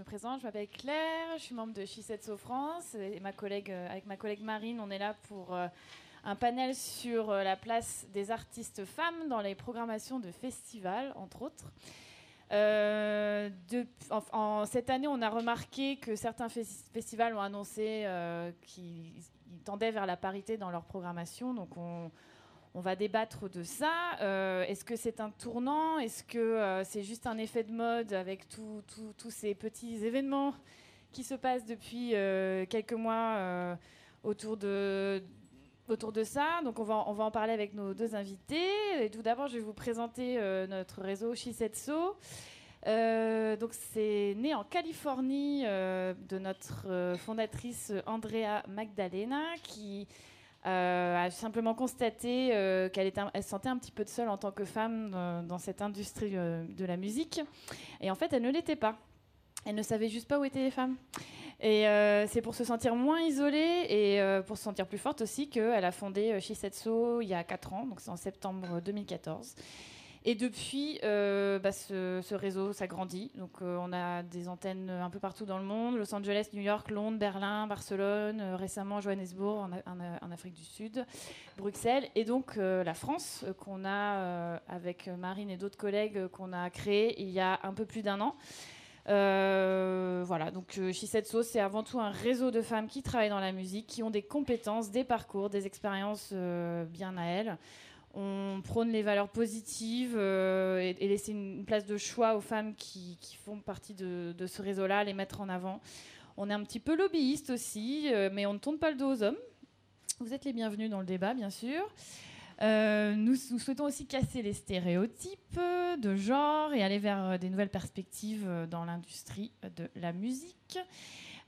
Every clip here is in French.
me présente, je m'appelle Claire, je suis membre de Shisetsu France et ma collègue, avec ma collègue Marine, on est là pour un panel sur la place des artistes femmes dans les programmations de festivals, entre autres. Euh, cette année, on a remarqué que certains festivals ont annoncé euh, qu'ils tendaient vers la parité dans leur programmation. Donc, on, va débattre de ça. Euh, est-ce que c'est un tournant? Est-ce que c'est juste un effet de mode avec tous ces petits événements qui se passent depuis quelques mois autour de, ça? Donc on va, on en parler avec nos deux invités. Et tout d'abord, je vais vous présenter euh, notre réseau Shisetso. Euh, donc c'est né en Californie euh, de notre fondatrice Andrea Magdalena qui a simplement constaté qu'elle elle se sentait un petit peu seule en tant que femme dans cette industrie de la musique. Et en fait, elle ne l'était pas. Elle ne savait juste pas où étaient les femmes. Et euh, c'est pour se sentir moins isolée et euh, pour se sentir plus forte aussi qu'elle a fondé euh, Shisetsu il y a 4 ans, donc c'est en septembre 2014. Et depuis, bah, ce, réseau s'agrandit. Donc, on a des antennes un peu partout dans le monde Los Angeles, New York, Londres, Berlin, Barcelone, récemment Johannesburg en, Afrique du Sud, Bruxelles, et donc la France, qu'on a avec Marine et d'autres collègues qu'on a créé il y a un peu plus d'un an. Euh, voilà, donc euh, Shisetsu, c'est avant tout un réseau de femmes qui travaillent dans la musique, qui ont des compétences, des parcours, des expériences euh, bien à elles. On prône les valeurs positives et, laisser une place de choix aux femmes qui, font partie de, ce réseau-là, les mettre en avant. On est un petit peu lobbyiste aussi, mais on ne tourne pas le dos aux hommes. Vous êtes les bienvenus dans le débat, bien sûr. Euh, nous, souhaitons aussi casser les stéréotypes de genre et aller vers euh, des nouvelles perspectives euh, dans l'industrie de la musique.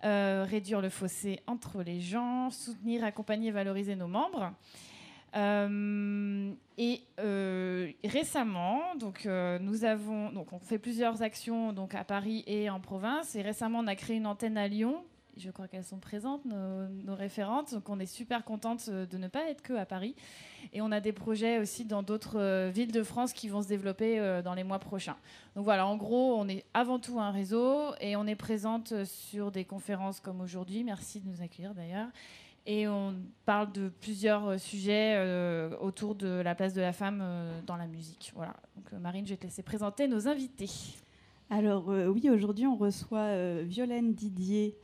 réduire le fossé entre les gens, soutenir, accompagner et valoriser nos membres. Et récemment, donc nous avons, donc on fait plusieurs actions donc à Paris et en province. Et récemment, on a créé une antenne à Lyon je crois qu'elles sont présentes, nos, référentes. Donc on est super contente euh, de ne pas être que à Paris. Et on a des projets aussi dans d'autres euh, villes de France qui vont se développer euh, dans les mois prochains. Donc voilà, en gros, on est avant tout un réseau et on est présente sur des conférences comme aujourd'hui. Merci de nous accueillir d'ailleurs. Et on parle de plusieurs sujets autour de la place de la femme dans la musique. Voilà. Donc Marine, je vais te laisser présenter nos invités. Alors oui, aujourd'hui on reçoit Violaine Didier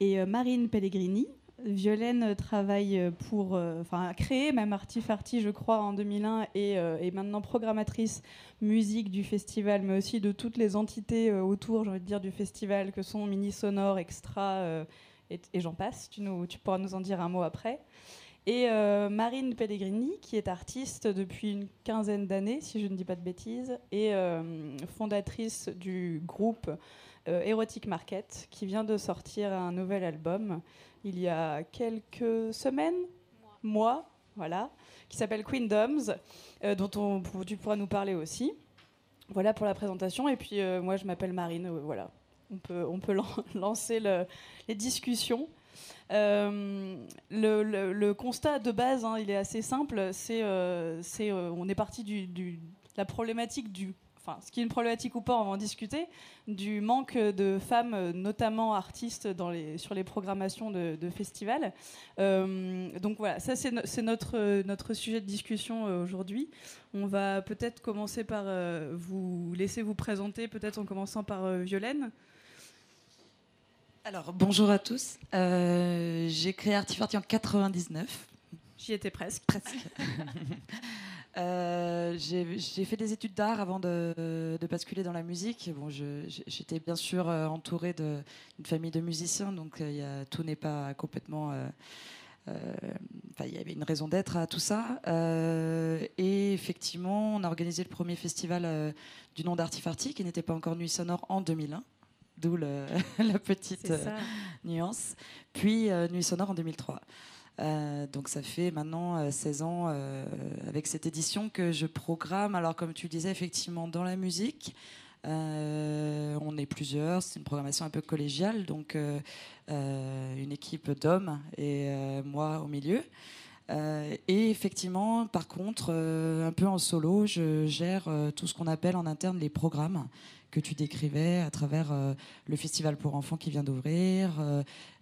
et euh, Marine Pellegrini. Violaine travaille pour, euh, enfin, a créé même Artifarty, je crois, en 2001 et est maintenant programmatrice musique du festival, mais aussi de toutes les entités euh, autour, j'ai envie de dire, du festival, que sont Mini Sonore, Extra et, j'en passe. Tu, nous, tu pourras nous en dire un mot après. Et Marine Pellegrini, qui est artiste depuis une quinzaine d'années, si je ne dis pas de bêtises, et fondatrice du groupe euh, Erotic Market, qui vient de sortir un nouvel album il y a quelques semaines, mois, voilà, qui s'appelle Queendoms, euh, dont on, tu pourras nous parler aussi. Voilà pour la présentation. Et puis euh, moi, je m'appelle Marine. voilà, on peut, lancer les discussions. le, constat de base, hein, il est assez simple. C'est, c'est, on est parti du, de la problématique du ce qui est une problématique ou pas, on va en discuter, du manque de femmes, notamment artistes, sur les programmations de, festivals. Euh, donc voilà, ça c'est notre, sujet de discussion euh, aujourd'hui. On va peut-être commencer par euh, vous laisser vous présenter, peut-être en commençant par Violaine. Alors bonjour à tous. J'ai créé Artifarty en 99. J'y étais presque. Presque. Euh, j'ai fait des études d'art avant de, basculer dans la musique. Bon, j'étais bien sûr euh, entourée d'une famille de musiciens, donc euh, y a, tout n'est pas complètement. il y avait une raison d'être à tout ça. et effectivement, on a organisé le premier festival du nom d'Artifarty, qui n'était pas encore Nuit Sonore, en 2001 d'où la petite nuance. Puis Nuit Sonore en 2003. Euh, donc ça fait maintenant 16 euh, ans euh, avec cette édition que je programme. Alors comme tu disais, effectivement, dans la musique. on est plusieurs, c'est une programmation un peu collégiale, donc une équipe d'hommes et moi au milieu. et effectivement, par contre, un peu en solo, je gère tout ce qu'on appelle en interne les programmes, que tu décrivais à travers le festival pour enfants qui vient d'ouvrir,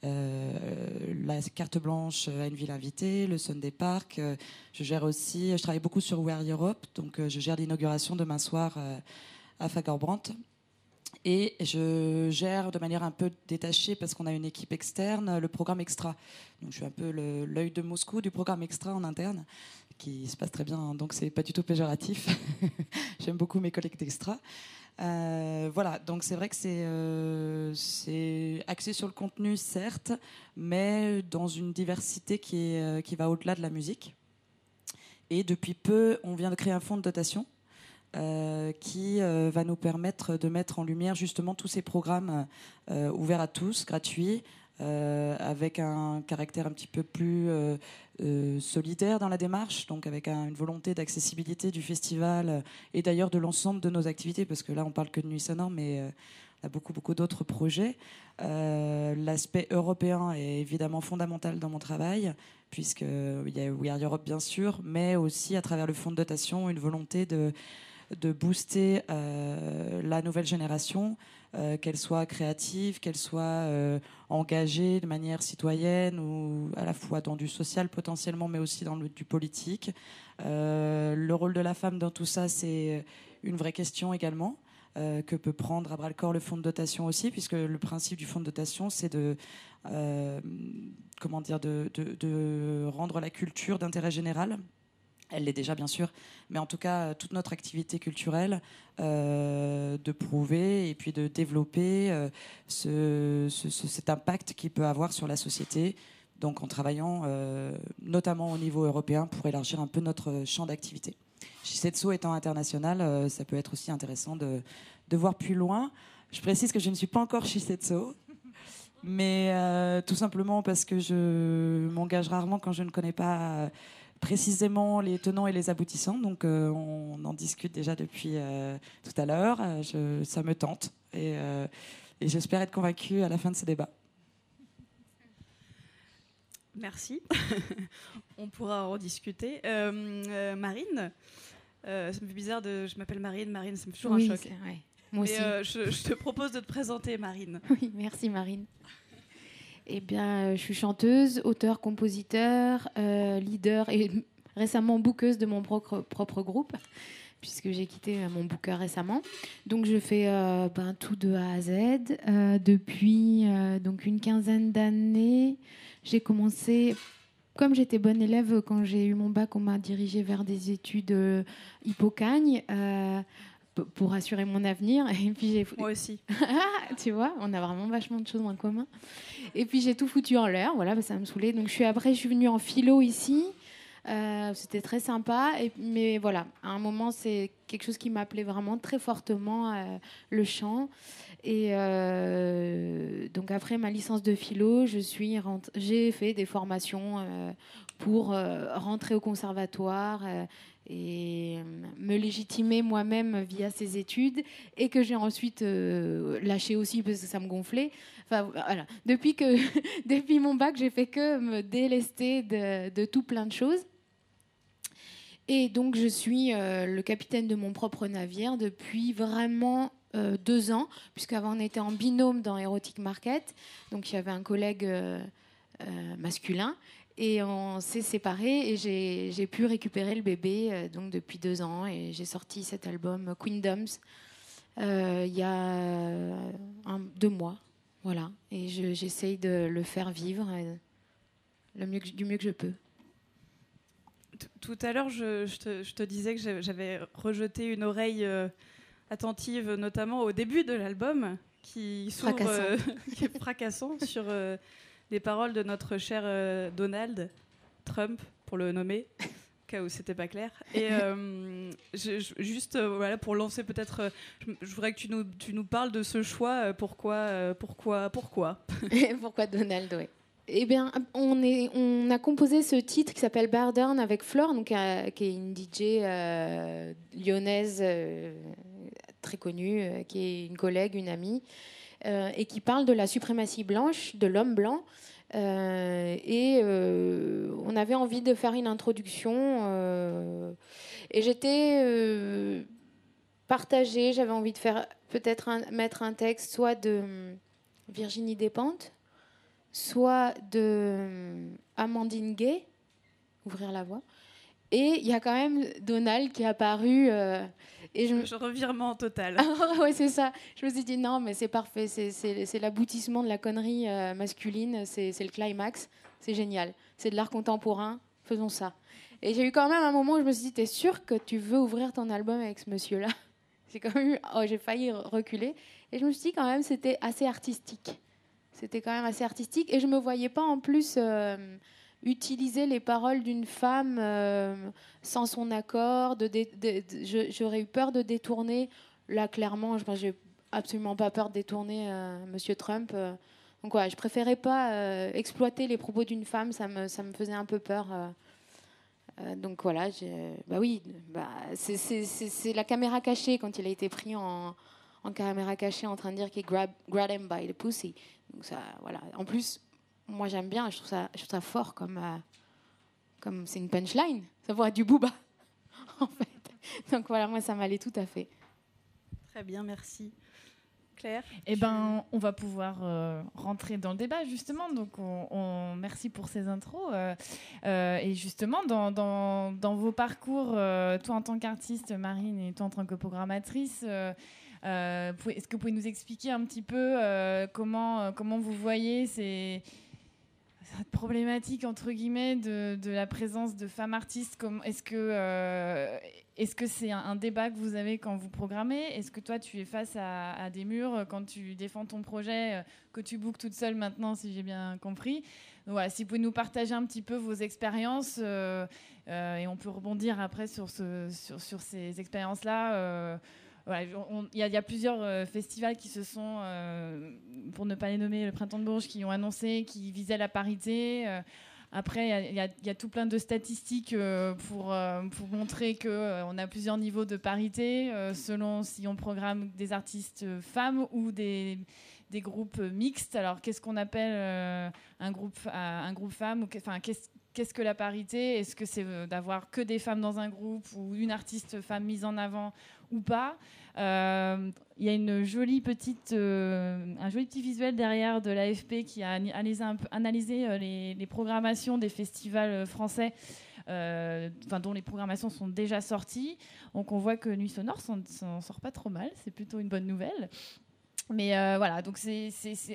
la carte blanche à une ville invitée, le Sunday Park. je gère aussi, je travaille beaucoup sur We Europe, donc je gère l'inauguration demain soir à Fagorbrandt. Et je gère de manière un peu détachée, parce qu'on a une équipe externe, le programme Extra. Donc je suis un peu l'œil de Moscou du programme Extra en interne, qui se passe très bien, donc c'est pas du tout péjoratif. J'aime beaucoup mes collègues d'Extra. Euh, voilà, donc c'est vrai que euh, c'est axé sur le contenu, certes, mais dans une diversité qui, est, euh, qui va au-delà de la musique. Et depuis peu, on vient de créer un fonds de dotation qui va nous permettre de mettre en lumière justement tous ces programmes ouverts à tous, gratuits, avec un caractère un petit peu plus solidaire dans la démarche, donc avec une volonté d'accessibilité du festival et d'ailleurs de l'ensemble de nos activités, parce que là on parle que de Nuit Sonore, mais on a beaucoup, beaucoup d'autres projets. L'aspect européen est évidemment fondamental dans mon travail, puisqu'il y a We Are Europe bien sûr, mais aussi à travers le fonds de dotation, une volonté de booster euh, la nouvelle génération, euh, qu'elle soit créative, qu'elle soit euh, engagée de manière citoyenne ou à la fois dans du social potentiellement, mais aussi dans du politique. le rôle de la femme dans tout ça, c'est une vraie question également. que peut prendre à bras le corps le fonds de dotation aussi, puisque le principe du fonds de dotation, c'est de, comment dire, de rendre la culture d'intérêt général elle l'est déjà bien sûr, mais en tout cas toute notre activité culturelle, euh, de prouver et puis de développer euh, ce, cet impact qu'il peut avoir sur la société, donc en travaillant euh, notamment au niveau européen pour élargir un peu notre champ d'activité. Shisetsu étant international, ça peut être aussi intéressant de, de, voir plus loin. Je précise que je ne suis pas encore Shisetsu, mais tout simplement parce que je m'engage rarement quand je ne connais pas précisément les tenants et les aboutissants. Donc euh, on en discute déjà depuis euh, tout à l'heure. Euh, ça me tente et, et j'espère être convaincue à la fin de ce débat. Merci. on pourra en discuter. Marine, ça me fait bizarre de. Je m'appelle Marine. Marine, ça me fait toujours un choc. Moi aussi. Je, je, te propose de te présenter, Marine. Oui, merci, Marine. Eh bien, euh, je suis chanteuse, auteur, compositeur, euh, leader et récemment bookeuse de mon propre, groupe, puisque j'ai quitté euh, mon booker récemment. Donc, je fais ben, tout de A à Z. depuis donc une quinzaine d'années, j'ai commencé comme j'étais bonne élève quand j'ai eu mon bac, on m'a dirigée vers des études euh, pour assurer mon avenir. Et puis j'ai moi aussi. tu vois, on a vraiment vachement de choses en commun. Et puis j'ai tout foutu en l'air. Voilà, bah, ça me saoulait. Donc je suis après, je suis venue en philo ici. Euh, c'était très sympa. Et, mais voilà, à un moment, c'est quelque chose qui m'appelait vraiment très fortement euh, le chant. Et euh, donc après ma licence de philo, je suis j'ai fait des formations pour rentrer au conservatoire et euh, me légitimer moi-même via ces études et que j'ai ensuite euh, lâché aussi parce que ça me gonflait. Enfin, voilà. Depuis, que, depuis mon bac, j'ai fait que me délester de, tout plein de choses. Et donc, je suis euh, le capitaine de mon propre navire depuis vraiment deux ans, puisqu'avant, on était en binôme dans Erotic Market. Donc, il y avait un collègue masculin et on s'est séparés et j'ai pu récupérer le bébé euh, donc depuis deux ans et j'ai sorti cet album Queendoms euh, il y a un, deux mois. Voilà. Et j'essaye de le faire vivre euh, le mieux du mieux que je peux. Tout à l'heure, je, te disais que j'avais rejeté une oreille attentive, notamment au début de l'album, qui, qui est fracassant sur les paroles de notre cher euh, Donald Trump, pour le nommer, cas où c'était pas clair. Et euh, juste euh, voilà pour lancer peut-être, je, voudrais que tu nous, tu nous parles de ce choix. pourquoi, pourquoi, pourquoi? Pourquoi Donald Oui. Eh bien, on, est, on a composé ce titre qui s'appelle Bardern avec Flore, donc, qui est une DJ lyonnaise très connue, qui est une collègue, une amie. Euh, et qui parle de la suprématie blanche, de l'homme blanc. Euh, et euh, on avait envie de faire une introduction. et j'étais partager. J'avais envie de faire peut-être mettre un texte soit de Virginie Despentes, soit de Amandine Gay, ouvrir la voie. Et il y a quand même Donald qui est apparu. Euh, et je, revirement total. ouais, c'est ça. Je me suis dit non, mais c'est parfait. C'est l'aboutissement de la connerie euh, masculine. C'est le climax. C'est génial. C'est de l'art contemporain. Faisons ça. Et j'ai eu quand même un moment où je me suis dit T'es sûr que tu veux ouvrir ton album avec ce monsieur-là? J'ai quand même eu. Oh, j'ai failli reculer. Et je me suis dit quand même c'était assez artistique. C'était quand même assez artistique. Et je me voyais pas en plus. Euh, utiliser les paroles d'une femme euh, sans son accord. J'aurais eu peur de détourner. Là, clairement, je n'ai absolument pas peur de détourner euh, Monsieur Trump. Euh. donc, ouais, je préférais pas exploiter les propos d'une femme. Ça me, faisait un peu peur. donc voilà, bah oui, bah, c'est la caméra cachée quand il a été pris en, en caméra cachée en train de dire qu'il grab, grab him by the pussy. Donc ça, voilà. En plus, moi j'aime bien, je trouve ça, je trouve ça fort comme euh, comme c'est une punchline, ça voit du booba en fait. Donc voilà, moi ça m'allait tout à fait. Très bien, merci. Claire Eh ben, on va pouvoir euh, rentrer dans le débat justement. Donc, on, merci pour ces intros. Euh, et justement, dans, dans, dans vos parcours, toi en tant qu'artiste, Marine, et toi en tant que programmatrice, est-ce que vous pouvez nous expliquer un petit peu comment, comment vous voyez ces, cette problématique entre guillemets de, la présence de femmes artistes Est-ce que euh, est-ce que c'est un, débat que vous avez quand vous programmez? Est-ce que toi tu es face à, des murs quand tu défends ton projet euh, que tu bookes toute seule maintenant, si j'ai bien compris? Voilà, si vous pouvez nous partager un petit peu vos expériences euh, et on peut rebondir après sur, ce, sur, sur ces il y, a plusieurs euh, festivals qui se sont, euh, pour ne pas les nommer, le Printemps de Bourges, qui ont annoncé qu'ils visaient la parité. Euh, après, il y, a tout plein de statistiques pour, pour montrer qu'on a plusieurs niveaux de parité, selon si on programme des artistes femmes ou des, des groupes mixtes. Alors, qu'est-ce qu'on appelle un, groupe, un groupe femme enfin, qu'est-ce que la parité? Est-ce que c'est d'avoir que des femmes dans un groupe ou une artiste femme mise en avant? Ou pas. Euh, il y a une jolie petite, euh, un joli petit visuel derrière de l'AFP qui a analysé, euh, les, programmations des festivals français. dont les programmations sont déjà sorties. Donc on voit que Nuit Sonore s'en sort pas trop mal, c'est plutôt une bonne nouvelle. Mais voilà, donc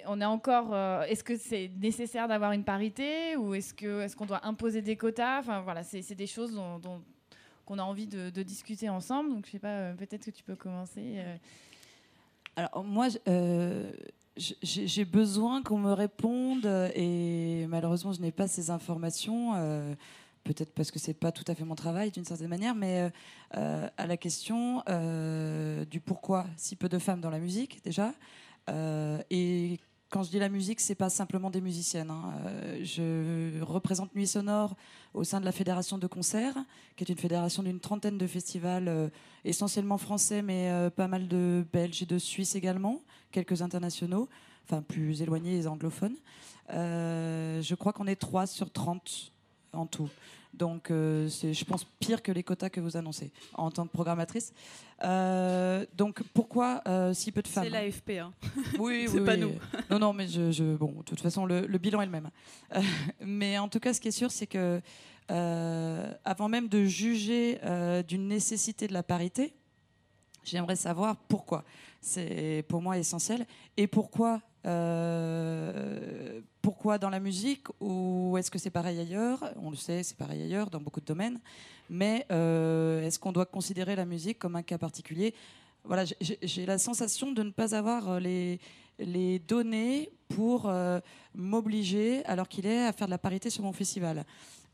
on est encore. est-ce que c'est nécessaire d'avoir une parité ou est-ce qu'on doit imposer des quotas? Enfin voilà, c'est, des choses dont qu'on a envie de, discuter ensemble. Donc, je sais pas, euh, peut-être que tu peux commencer. Euh. Alors, moi, euh, j'ai besoin qu'on me réponde et malheureusement, je n'ai pas ces informations. Peut-être parce que c'est pas tout à fait mon travail d'une certaine manière, mais à la question du pourquoi si peu de femmes dans la musique déjà, et quand je dis la musique, c'est pas simplement des musiciennes. Hein. Euh, je représente Nuit Sonore au sein de la fédération de concerts, qui est une fédération d'une trentaine de festivals, euh, essentiellement français, mais euh, pas mal de Belges et de Suisses également, quelques internationaux, enfin plus éloignés et anglophones. je crois qu'on est 3 sur 30 en tout. Donc, euh, c'est, je pense, pire que les quotas que vous annoncez en tant que programmatrice. Euh, donc, pourquoi euh, si peu de femmes C'est l'AFP, hein. Oui, c'est pas nous. non, non, mais je, bon, de toute façon, le, bilan est le même. mais en tout cas, ce qui est sûr, c'est que avant même de juger d'une nécessité de la parité, j'aimerais savoir pourquoi. C'est pour moi essentiel. Et pourquoi euh, pourquoi dans la musique ou est-ce que c'est pareil ailleurs? On le sait, c'est pareil ailleurs dans beaucoup de domaines. Mais euh, est-ce qu'on doit considérer la musique comme un cas particulier? Voilà, j'ai la sensation de ne pas avoir euh, les, les données pour m'obliger, alors qu'il est, à faire de la parité sur mon festival.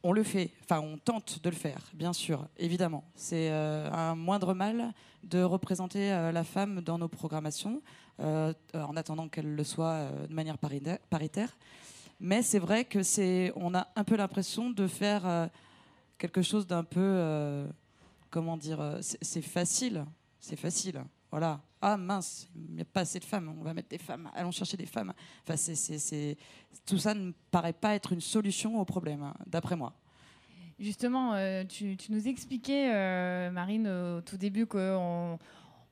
On le fait, enfin on tente de le faire, bien sûr, évidemment. C'est un moindre mal de représenter la femme dans nos programmations. Euh, en attendant qu'elle le soit euh, de manière paritaire. Mais c'est vrai que c'est, on a un peu l'impression de faire euh, quelque chose d'un peu, comment dire, c'est facile, c'est facile. Voilà. Ah mince, il n'y a pas assez de femmes, on va mettre des femmes, allons chercher des femmes. Enfin, c'est, Tout ça ne paraît pas être une solution au problème, hein, d'après moi. Justement, tu, nous expliquais, Marine, au tout début qu'on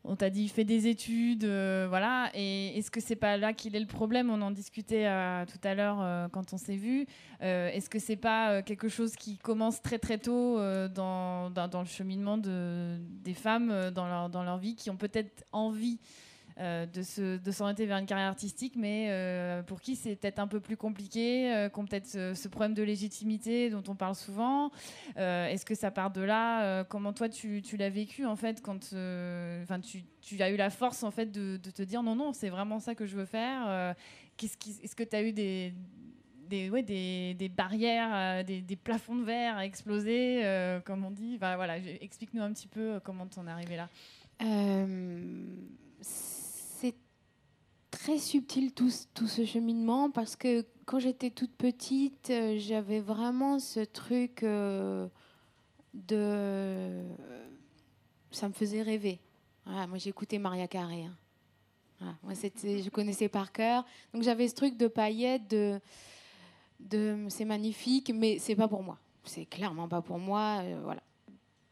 on t'a dit fais des études, euh, voilà. Et est-ce que c'est pas là qu'il est le problème? On en discutait euh, tout à l'heure euh, quand on s'est vu. est-ce que c'est pas quelque chose qui commence très très tôt dans, le cheminement de, des femmes dans leur, dans leur vie, qui ont peut-être envie euh, de, s'orienter vers une carrière artistique, mais euh, pour qui c'est peut-être un peu plus compliqué, euh, qui ont peut-être ce, problème de légitimité dont on parle souvent. est-ce que ça part de là Comment toi tu, l'as vécu en fait quand enfin tu, as eu la force en fait de, te dire non non c'est vraiment ça que je veux faire. Qu'est-ce est-ce que tu as eu des barrières, des, plafonds de verre à exploser, comme on dit? Voilà, explique-nous un petit peu comment tu en es arrivé là très subtil tout, tout, ce cheminement parce que quand j'étais toute petite, euh, j'avais vraiment ce truc euh, de. Ça me faisait rêver. moi, j'écoutais Maria Carré. Hein. moi, je connaissais par cœur. Donc, j'avais ce truc de paillettes, de. c'est magnifique, mais c'est pas pour moi. C'est clairement pas pour moi. Euh, voilà.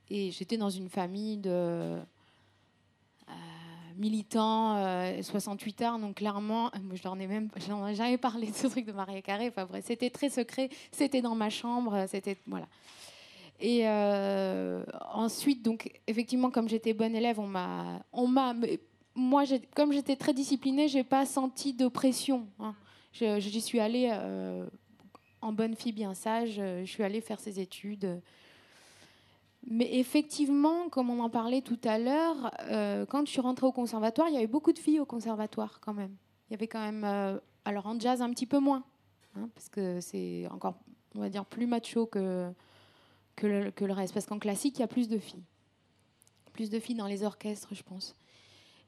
Et j'étais dans une famille de militant, 68 euh, heures, donc clairement, euh, je n'en ai même jamais parlé de ce truc de Maria Carré. Enfin c'était très secret, c'était dans ma chambre, c'était voilà. Et euh, ensuite, donc effectivement, comme j'étais bonne élève, on m'a, on m'a, moi, comme j'étais très disciplinée, j'ai pas senti de pression. Hein. J'y suis allée en bonne fille bien sage. Je suis allée faire ses études. Mais effectivement, comme on en parlait tout à l'heure, euh, quand je suis rentrée au conservatoire, il y avait beaucoup de filles au conservatoire quand même. Il y avait quand même, euh, alors en jazz un petit peu moins, hein, parce que c'est encore, on va dire, plus macho que, que, le, reste. Parce qu'en classique, il y a plus de filles. Plus de filles dans les orchestres, je pense.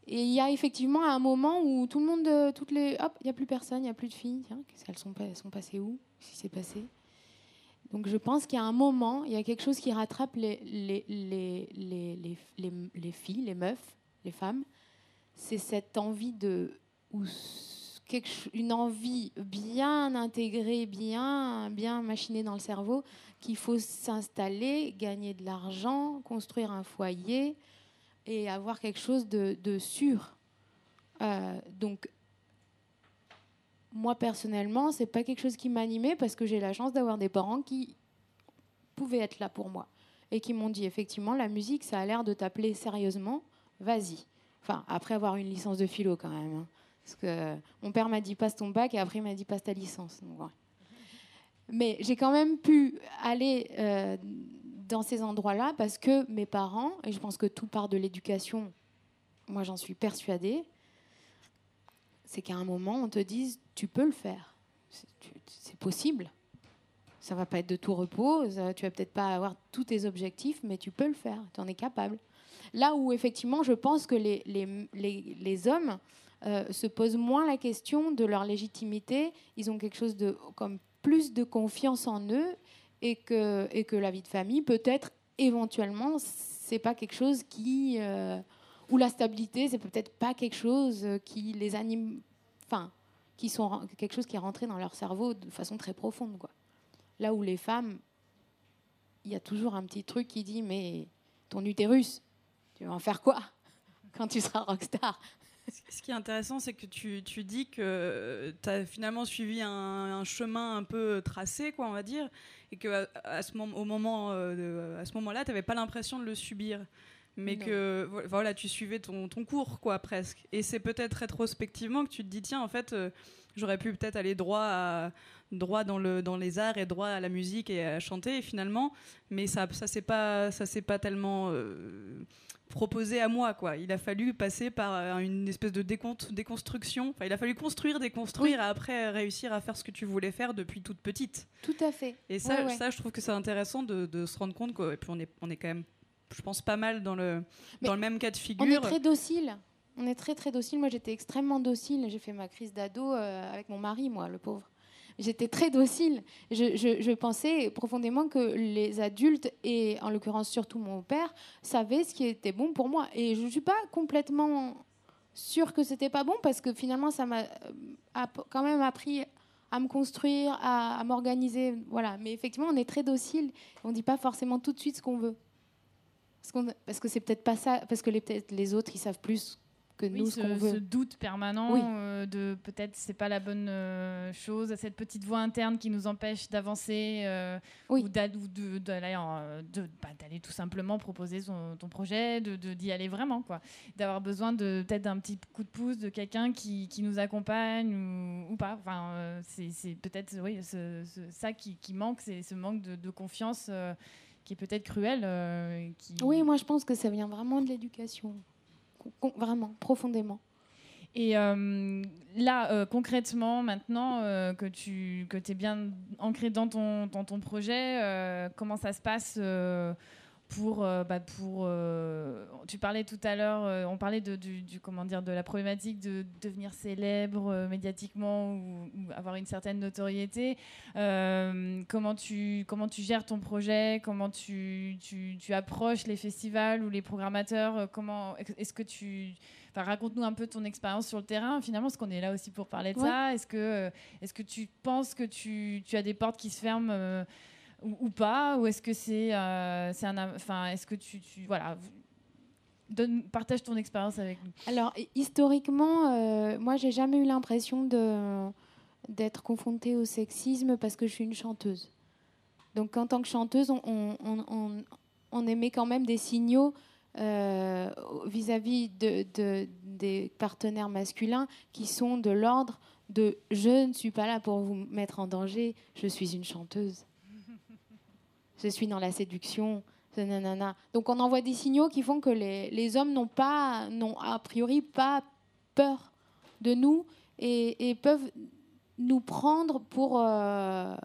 Et il y a effectivement un moment où tout le monde, toutes les, hop, il n'y a plus personne, il n'y a plus de filles. Tiens, elles sont, elles sont passées où Qu'est-ce qui s'est passé? Donc je pense qu'il y a un moment, il y a quelque chose qui rattrape les, les, les, les, les filles, les meufs, les femmes. C'est cette envie de... Ou quelque, une envie bien intégrée, bien, bien machinée dans le cerveau, qu'il faut s'installer, gagner de l'argent, construire un foyer et avoir quelque chose de, de sûr. Euh, donc moi personnellement, c'est pas quelque chose qui m'animait parce que j'ai la chance d'avoir des parents qui pouvaient être là pour moi et qui m'ont dit effectivement la musique ça a l'air de t'appeler sérieusement, vas-y. Enfin après avoir une licence de philo quand même. Hein. parce que mon père m'a dit passe ton bac et après il m'a dit passe ta licence. Mais j'ai quand même pu aller euh, dans ces endroits-là parce que mes parents, et je pense que tout part de l'éducation, moi j'en suis persuadée, c'est qu'à un moment, on te dise, tu peux le faire. C'est possible. Ça va pas être de tout repos, tu vas peut-être pas avoir tous tes objectifs, mais tu peux le faire, tu en es capable. Là où effectivement, je pense que les, les, les, hommes euh, se posent moins la question de leur légitimité, ils ont quelque chose de comme plus de confiance en eux et que, et que la vie de famille, peut-être éventuellement, c'est pas quelque chose qui... Euh, ou la stabilité, c'est peut-être pas quelque chose euh, qui les anime, enfin, qui sont quelque chose qui est rentré dans leur cerveau de façon très profonde, quoi. Là où les femmes, il y a toujours un petit truc qui dit mais ton utérus, tu vas en faire quoi quand tu seras rockstar ce qui est intéressant, c'est que tu, dis que tu as finalement suivi un, chemin un peu tracé, quoi, on va dire, et que à, ce moment, moment, euh, ce moment-là, tu n'avais pas l'impression de le subir mais que voilà, tu suivais ton, ton, cours, quoi, presque. Et c'est peut-être rétrospectivement que tu te dis, tiens, en fait, euh, j'aurais pu peut-être aller droit, à, droit dans, le, dans les arts et droit à la musique et à chanter, finalement, mais ça ça s'est pas, ça pas tellement euh, proposé à moi, quoi. Il a fallu passer par euh, une espèce de déconstruction. Enfin, il a fallu construire, déconstruire, et après réussir à faire ce que tu voulais faire depuis toute petite. Tout à fait. Et ça, ça je trouve que c'est intéressant de, de, se rendre compte, quoi. Et puis on est, on est quand même je pense, pas mal dans le, dans le même cas de figure. On est très docile. On est très très docile. Moi, j'étais extrêmement docile. J'ai fait ma crise d'ado euh, avec mon mari, moi, le pauvre. J'étais très docile. Je, je, pensais profondément que les adultes, et en l'occurrence surtout mon père, savaient ce qui était bon pour moi. Et je ne suis pas complètement sûre que c'était pas bon parce que finalement, ça m'a euh, quand même appris à me construire, à, à m'organiser. Voilà. Mais effectivement, on est très docile. On ne dit pas forcément tout de suite ce qu'on veut. Parce, que c'est peut-être pas ça, parce que les, peut-être les autres, ils savent plus que nous ce, qu'on veut. ce doute permanent euh, de peut-être c'est pas la bonne euh, chose, cette petite voix interne qui nous empêche d'avancer euh, ou d'aller de, bah, d'aller tout simplement proposer son, ton projet, de, d'y aller vraiment quoi, d'avoir besoin de peut-être d'un petit coup de pouce de quelqu'un qui, qui nous accompagne ou, ou pas. Enfin, c'est, c'est peut-être oui ça qui, qui, manque, c'est ce manque de, confiance qui est peut-être cruel. Qui... Oui, moi je pense que ça vient vraiment de l'éducation vraiment, profondément. Et euh, là, euh, concrètement, maintenant euh, que tu que es bien ancré dans ton, dans ton projet, comment ça se passe pour, bah, pour tu parlais tout à l'heure, on parlait de, du, comment dire, de la problématique de devenir célèbre médiatiquement ou, avoir une certaine notoriété. comment, tu, comment tu gères ton projet? Comment tu, tu, tu approches les festivals ou les programmateurs? Comment Est-ce que tu raconte-nous un peu ton expérience sur le terrain, finalement, parce qu'on est là aussi pour parler de ça. Est-ce que, euh, est que tu penses que tu, tu, as des portes qui se ferment euh, ou, pas Ou est-ce que c'est euh, c'est un. Enfin, est-ce que tu. tu voilà. Donne, partage ton expérience avec nous. Alors, historiquement, moi, j'ai jamais eu l'impression de d'être confrontée au sexisme parce que je suis une chanteuse. Donc, en tant que chanteuse, on, on, on, on émet quand même des signaux euh, vis-à-vis de, des partenaires masculins qui sont de l'ordre de je ne suis pas là pour vous mettre en danger, je suis une chanteuse. Je suis dans la séduction. Donc on envoie des signaux qui font que les, les hommes n'ont pas, n'ont a priori pas peur de nous et, peuvent nous prendre pour, euh,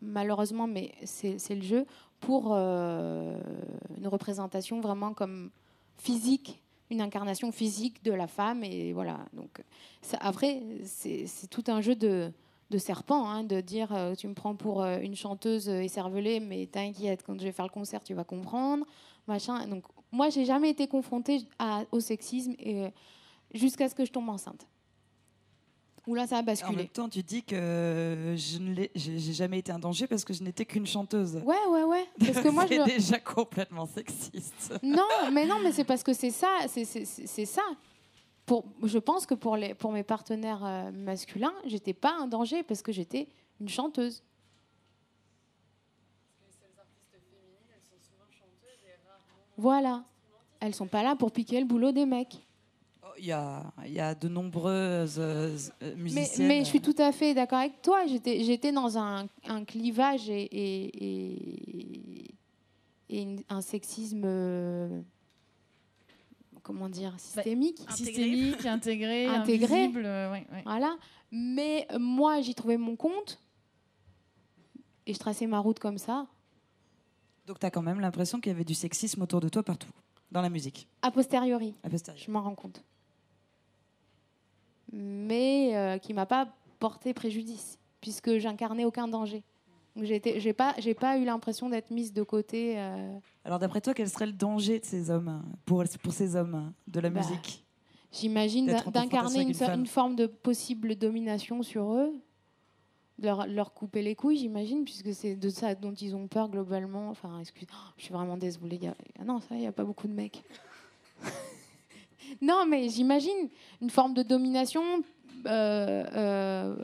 malheureusement, mais c'est le jeu, pour euh, une représentation vraiment comme physique, une incarnation physique de la femme. Et voilà. Donc, ça, après, c'est tout un jeu de, de serpent, hein, de dire euh, tu me prends pour euh, une chanteuse écervelée, mais t'inquiète, quand je vais faire le concert, tu vas comprendre. Machin. Donc, moi, j'ai jamais été confrontée au sexisme jusqu'à ce que je tombe enceinte là, ça a basculé. En même temps, tu dis que je n'ai jamais été un danger parce que je n'étais qu'une chanteuse. Ouais, ouais, ouais. Parce que moi, c'est déjà complètement sexiste. Non, mais non, mais c'est parce que c'est ça, c'est ça. Pour, je pense que pour, les, pour mes partenaires euh, masculins, j'étais pas un danger parce que j'étais une chanteuse. Voilà. Elles sont pas là pour piquer le boulot des mecs il y a, y a, de nombreuses euh, musiciennes. Mais, je suis tout à fait d'accord avec toi. J'étais dans un, un clivage et, et, et, un sexisme. Euh, comment dire bah, systémique. systémique intégré intégré. invisible, euh, voilà. Mais moi j'y trouvais mon compte et je traçais ma route comme ça. Donc tu as quand même l'impression qu'il y avait du sexisme autour de toi partout dans la musique. A posteriori, a posteriori. je m'en rends compte. Mais euh, qui m'a pas porté préjudice, puisque j'incarnais aucun danger. J'ai pas, j'ai pas eu l'impression d'être mise de côté. Euh. Alors d'après toi, quel serait le danger de ces hommes, pour, pour ces hommes de la bah, musique? J'imagine d'incarner une, une, forme de possible domination sur eux, leur, leur couper les couilles, j'imagine, puisque c'est de ça dont ils ont peur globalement. Enfin, excuse, je suis vraiment désolée. Ah non, ça, il n'y a pas beaucoup de mecs. Non, mais j'imagine une forme de domination, euh, euh,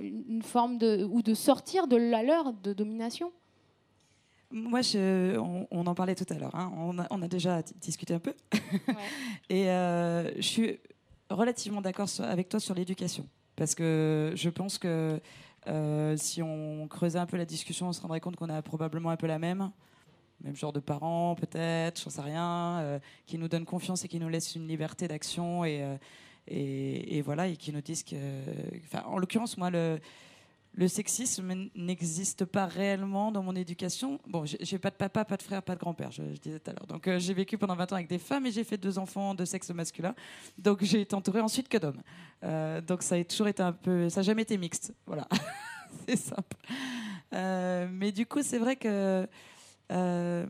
une forme de ou de sortir de la leur de domination. Moi, je, on, en parlait tout à l'heure. Hein. On, a, déjà discuté un peu. Et euh, je suis relativement d'accord avec toi sur l'éducation. Parce que je pense que si on creusait un peu la discussion, on se rendrait compte qu'on a probablement un peu la même même genre de parents peut-être, j'en sais rien, euh, qui nous donnent confiance et qui nous laissent une liberté d'action et, euh, et, voilà, et qui nous disent que, en l'occurrence, moi, le, le sexisme n'existe pas réellement dans mon éducation. Bon, j'ai pas de papa, pas de frère, pas de grand-père, je, disais tout à l'heure. Donc, euh, j'ai vécu pendant 20 ans avec des femmes et j'ai fait deux enfants de sexe masculin. Donc, j'ai été entourée ensuite que d'hommes. donc, ça a toujours été un peu, ça n'a jamais été mixte. Voilà, c'est simple. mais du coup, c'est vrai que euh,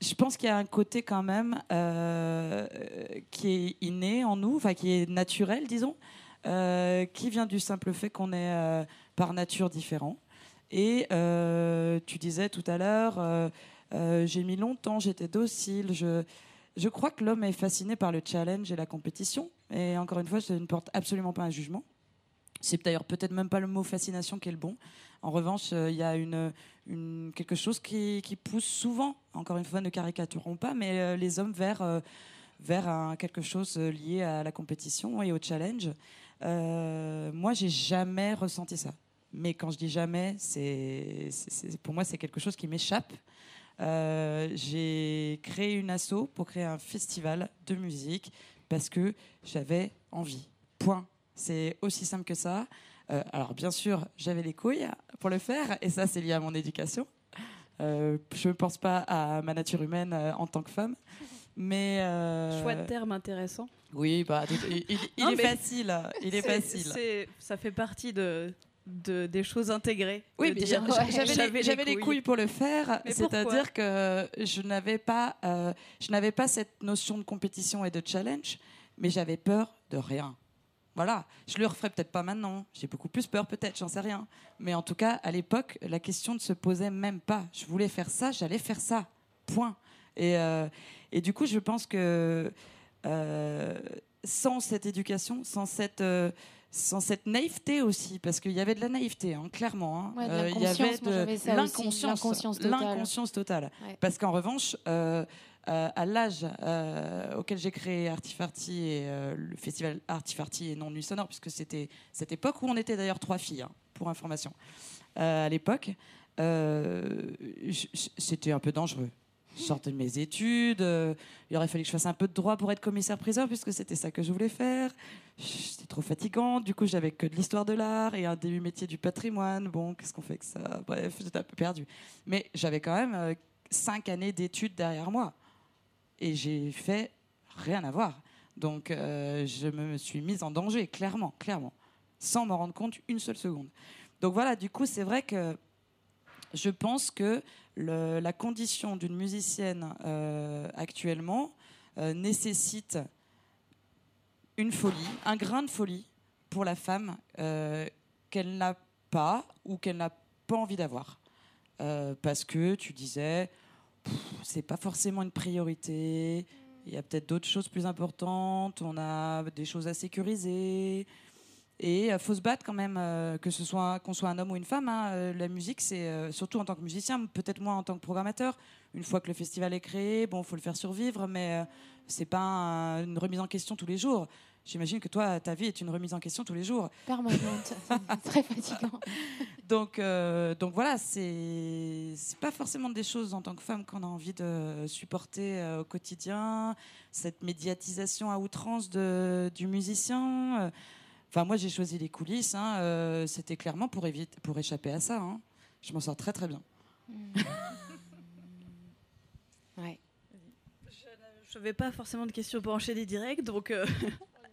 je pense qu'il y a un côté quand même euh, qui est inné en nous, enfin qui est naturel, disons, euh, qui vient du simple fait qu'on est par nature différent. Et tu disais tout à l'heure, j'ai mis longtemps, j'étais docile. Je, je crois que l'homme est fasciné par le challenge et la compétition. Et encore une fois, je ne porte absolument pas un jugement. C'est d'ailleurs peut-être même pas le mot fascination qui est le bon. En revanche, il y a une, quelque chose qui, pousse souvent, encore une fois, ne caricaturons pas, mais les hommes vers, vers un, quelque chose lié à la compétition et au challenge. Euh, moi, j'ai jamais ressenti ça. Mais quand je dis jamais, c'est, pour moi, c'est quelque chose qui m'échappe. Euh, j'ai créé une asso pour créer un festival de musique parce que j'avais envie. Point. C'est aussi simple que ça. Euh, alors bien sûr, j'avais les couilles pour le faire, et ça c'est lié à mon éducation. je ne pense pas à ma nature humaine en tant que femme. Mais Choix de terme intéressant. Oui, bah, il, est facile. Il est, facile. ça fait partie de, des choses intégrées. Oui, j'avais les, couilles pour le faire. C'est-à-dire que je n'avais pas, euh, je n'avais pas cette notion de compétition et de challenge, mais j'avais peur de rien. Voilà, je le referai peut-être pas maintenant. J'ai beaucoup plus peur, peut-être, j'en sais rien. Mais en tout cas, à l'époque, la question ne se posait même pas. Je voulais faire ça, j'allais faire ça. Point. Et, euh, et du coup, je pense que euh, sans cette éducation, sans cette euh, sans cette naïveté aussi, parce qu'il y avait de la naïveté, hein, clairement. Hein. Il y avait de l'inconscience totale. L'inconscience totale. Parce qu'en revanche, à l'âge auquel j'ai créé Artifarty et le festival Artifarty et non Nuit Sonore, puisque c'était cette époque où on était d'ailleurs trois filles, hein, pour information. à l'époque, c'était un peu dangereux je sortais de mes études. Euh, il aurait fallu que je fasse un peu de droit pour être commissaire-priseur, puisque c'était ça que je voulais faire. C'était trop fatigant. Du coup, j'avais que de l'histoire de l'art et un début métier du patrimoine. Bon, qu'est-ce qu'on fait avec ça? Bref, j'étais un peu perdu. Mais j'avais quand même euh, cinq années d'études derrière moi. Et j'ai fait rien à voir. Donc, euh, je me suis mise en danger, clairement, clairement, sans m'en rendre compte une seule seconde. Donc voilà, du coup, c'est vrai que je pense que la condition d'une musicienne euh, actuellement euh, nécessite une folie, un grain de folie pour la femme qu'elle n'a pas ou qu'elle n'a pas envie d'avoir. parce que tu disais, c'est pas forcément une priorité, il y a peut-être d'autres choses plus importantes, on a des choses à sécuriser. Et euh, faut se battre quand même, euh, que ce soit qu'on soit un homme ou une femme. Hein, euh, la musique, c'est surtout en tant que musicien, peut-être moins en tant que programmateur. Une fois que le festival est créé, bon, faut le faire survivre, mais c'est pas une remise en question tous les jours. J'imagine que toi, ta vie est une remise en question tous les jours. Permanente, très fatigant. donc, donc voilà, c'est c'est pas forcément des choses en tant que femme qu'on a envie de supporter au quotidien. Cette médiatisation à outrance de, du musicien. Enfin, moi, j'ai choisi les coulisses. Hein, euh, c'était clairement pour, éviter, pour échapper à ça. Hein. Je m'en sors très, très bien. ouais. Je n'avais pas forcément de questions pour enchaîner direct, donc euh,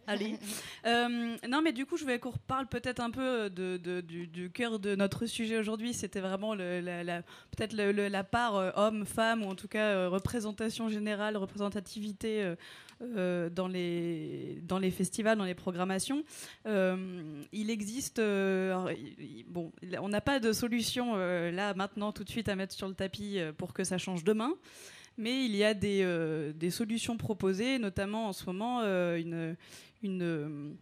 allez. Euh, non, mais du coup, je voulais qu'on reparle peut-être un peu de, du, cœur de notre sujet aujourd'hui. C'était vraiment peut-être la part homme-femme, ou en tout cas représentation générale, représentativité euh, dans, les, dans les festivals, dans les programmations. Euh, il existe. Euh, bon, on n'a pas de solution là, maintenant, tout de suite à mettre sur le tapis pour que ça change demain. Mais il y a des, des solutions proposées, notamment en ce moment une, une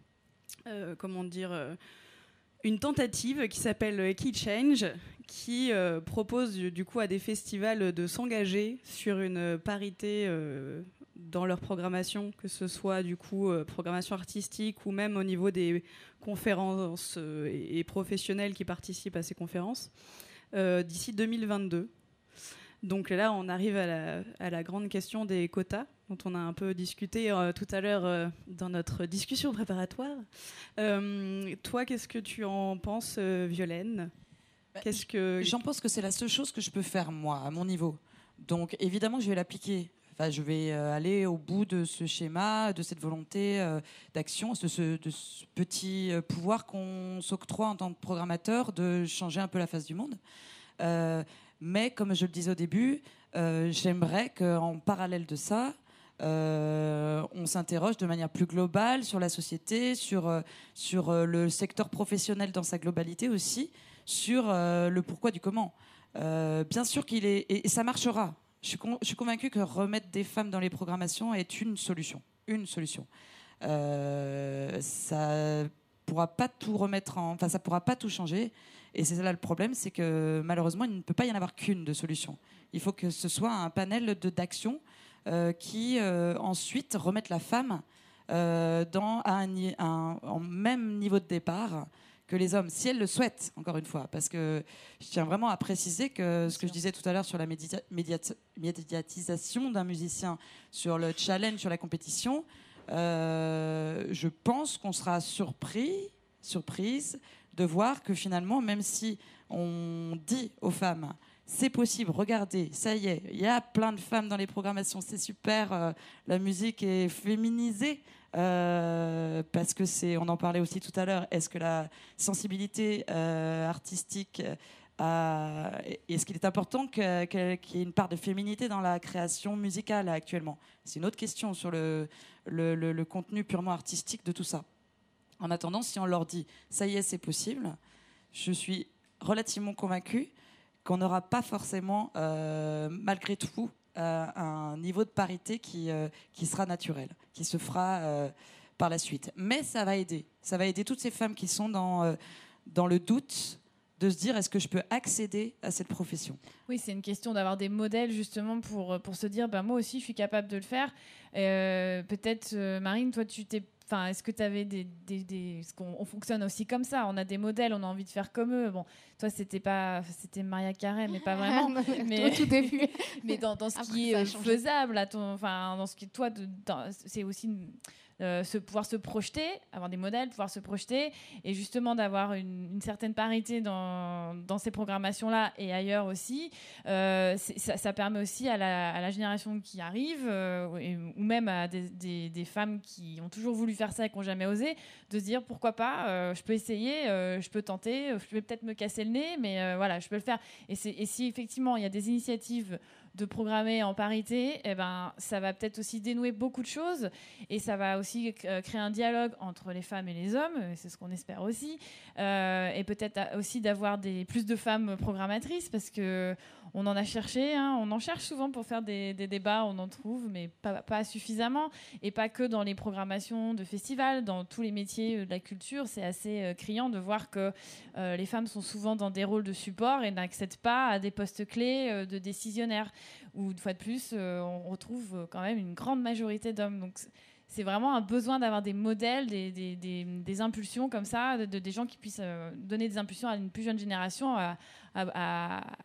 comment dire une tentative qui s'appelle Key Change, qui propose du coup à des festivals de s'engager sur une parité dans leur programmation, que ce soit du coup euh, programmation artistique ou même au niveau des conférences euh, et, professionnels qui participent à ces conférences, euh, d'ici 2022. Donc là, on arrive à la, grande question des quotas, dont on a un peu discuté tout à l'heure dans notre discussion préparatoire. toi, qu'est-ce que tu en penses, Violaine? Bah, Qu'est-ce que J'en pense que c'est la seule chose que je peux faire moi, à mon niveau. Donc évidemment, je vais l'appliquer je vais euh, aller au bout de ce schéma, de cette volonté euh, d'action, de ce, petit euh, pouvoir qu'on s'octroie en tant que programmateur de changer un peu la face du monde. mais comme je le disais au début, j'aimerais qu'en parallèle de ça, on s'interroge de manière plus globale sur la société, sur, sur le secteur professionnel dans sa globalité aussi, sur le pourquoi du comment. bien sûr qu'il est, et ça marchera, Je suis, convaincue que remettre des femmes dans les programmations est une solution. Une solution. Euh, ça pourra pas tout remettre en, enfin ça pourra pas tout changer. Et c'est là le problème, c'est que malheureusement il ne peut pas y en avoir qu'une de solution. Il faut que ce soit un panel de d'action euh, qui euh, ensuite remette la femme euh, dans à un, un- même niveau de départ que les hommes, si elles le souhaitent, encore une fois. Parce que je tiens vraiment à préciser que ce que je disais tout à l'heure sur la médiatisation d'un musicien, sur le challenge, sur la compétition, euh, je pense qu'on sera surpris, surprise de voir que finalement, même si on dit aux femmes, c'est possible, regardez, ça y est, il y a plein de femmes dans les programmations, c'est super, euh, la musique est féminisée. euh, parce que c'est, on en parlait aussi tout à l'heure, est-ce que la sensibilité euh, artistique est-ce qu'il est important qu'il y ait une part de féminité dans la création musicale actuellement? C'est une autre question sur le- le contenu purement artistique de tout ça. En attendant, si on leur dit ça y est, c'est possible, je suis relativement convaincue qu'on n'aura pas forcément, euh, malgré tout, euh, un niveau de parité qui, euh, qui sera naturel, qui se fera par la suite. Mais ça va aider. Ça va aider toutes ces femmes qui sont dans, dans le doute de se dire est-ce que je peux accéder à cette profession? Oui, c'est une question d'avoir des modèles justement pour, pour se dire, ben, moi aussi, je suis capable de le faire. Peut-être, Marine, toi, tu t'es... Enfin, est-ce que tu avais des... des, des- parce qu'on on fonctionne aussi comme ça, on a des modèles, on a envie de faire comme eux. Bon, toi, c'était pas... C'était Maria Carey, mais pas vraiment. mais- Au tout début. mais dans, dans ce Après, qui est faisable, à ton, enfin, dans ce qui toi, de- dans- c'est aussi euh, se pouvoir se projeter, avoir des modèles, pouvoir se projeter, et justement d'avoir une, certaine parité dans, ces programmations-là et ailleurs aussi. Euh, ça, permet aussi à la, génération qui arrive, euh, ou même à des, femmes qui ont toujours voulu faire ça et qui n'ont jamais osé, de se dire pourquoi pas, euh, je peux essayer, je peux tenter, je peux peut-être me casser le nez, mais voilà, je peux le faire. Et si effectivement il y a des initiatives de programmer en parité, eh ben, ça va peut-être aussi dénouer beaucoup de choses et ça va aussi euh, créer un dialogue entre les femmes et les hommes, c'est ce qu'on espère aussi, Euh, et peut-être aussi d'avoir plus de femmes programmatrices parce que on en a cherché, hein, on en cherche souvent pour faire des, débats, on en trouve, mais pas, suffisamment et pas que dans les programmations de festivals, dans tous les métiers euh, de la culture, c'est assez criant de voir que les femmes sont souvent dans des rôles de support et n'accèdent pas à des postes clés de décisionnaires. Ou une fois de plus, euh, on retrouve euh, quand même une grande majorité d'hommes. Donc c'est vraiment un besoin d'avoir des modèles, des, impulsions comme ça, de, de- des gens qui puissent euh, donner des impulsions à une plus jeune génération à,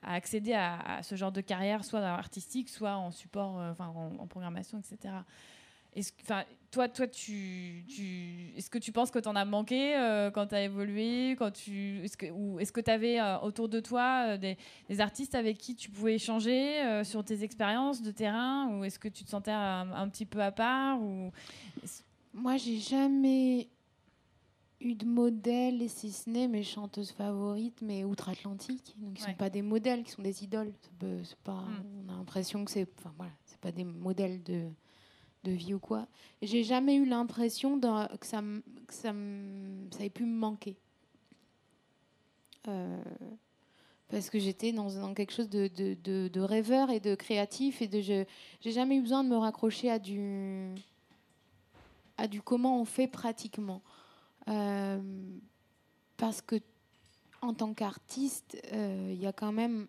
accéder à, ce genre de carrière, soit artistique, soit en support, en programmation, etc. Est-ce que- toi, toi, tu, tu, est-ce que tu penses que tu en as manqué euh, quand tu as évolué, quand tu, est-ce que, ou est-ce que tu avais autour de toi euh, des, des artistes avec qui tu pouvais échanger euh, sur tes expériences de terrain, ou est-ce que tu te sentais un, un petit peu à part, ou Moi, j'ai jamais eu de modèle, et si ce n'est mes chanteuses favorites, mais outre-Atlantique. Donc, ils Ouais. sont pas des modèles, qui sont des idoles. C'est pas- c'est pas, Mm. On a l'impression que c'est, enfin voilà, c'est pas des modèles de de vie ou quoi. J'ai jamais eu l'impression que ça, ça, ça ait pu me manquer. Euh, parce que j'étais dans, quelque chose de, de, de- rêveur et de créatif et de j'ai jamais eu besoin de me raccrocher à du à du comment on fait pratiquement Euh, parce que en tant qu'artiste euh, il y a quand même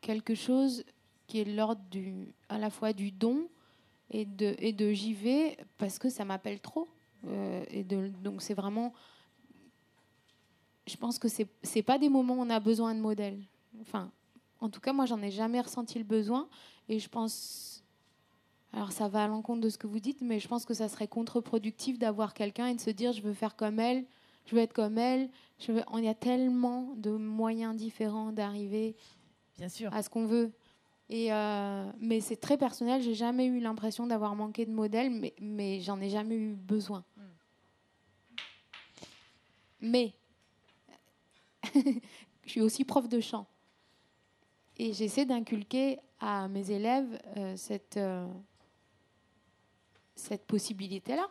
quelque chose qui est l'ordre du à la fois du don et de et de j'y vais parce que ça m'appelle trop Euh, et de, donc c'est vraiment je pense que c'est c'est pas des moments où on a besoin de modèles. Enfin, en tout cas, moi, j'en ai jamais ressenti le besoin. Et je pense. Alors, ça va à l'encontre de ce que vous dites, mais je pense que ça serait contre-productif d'avoir quelqu'un et de se dire je veux faire comme elle, je veux être comme elle. Je veux... On y a tellement de moyens différents d'arriver bien sûr. à ce qu'on veut. Et euh, mais c'est très personnel. J'ai jamais eu l'impression d'avoir manqué de modèle, mais, mais j'en ai jamais eu besoin. Mais je suis aussi prof de chant. Et j'essaie d'inculquer à mes élèves euh, cette, euh, cette possibilité-là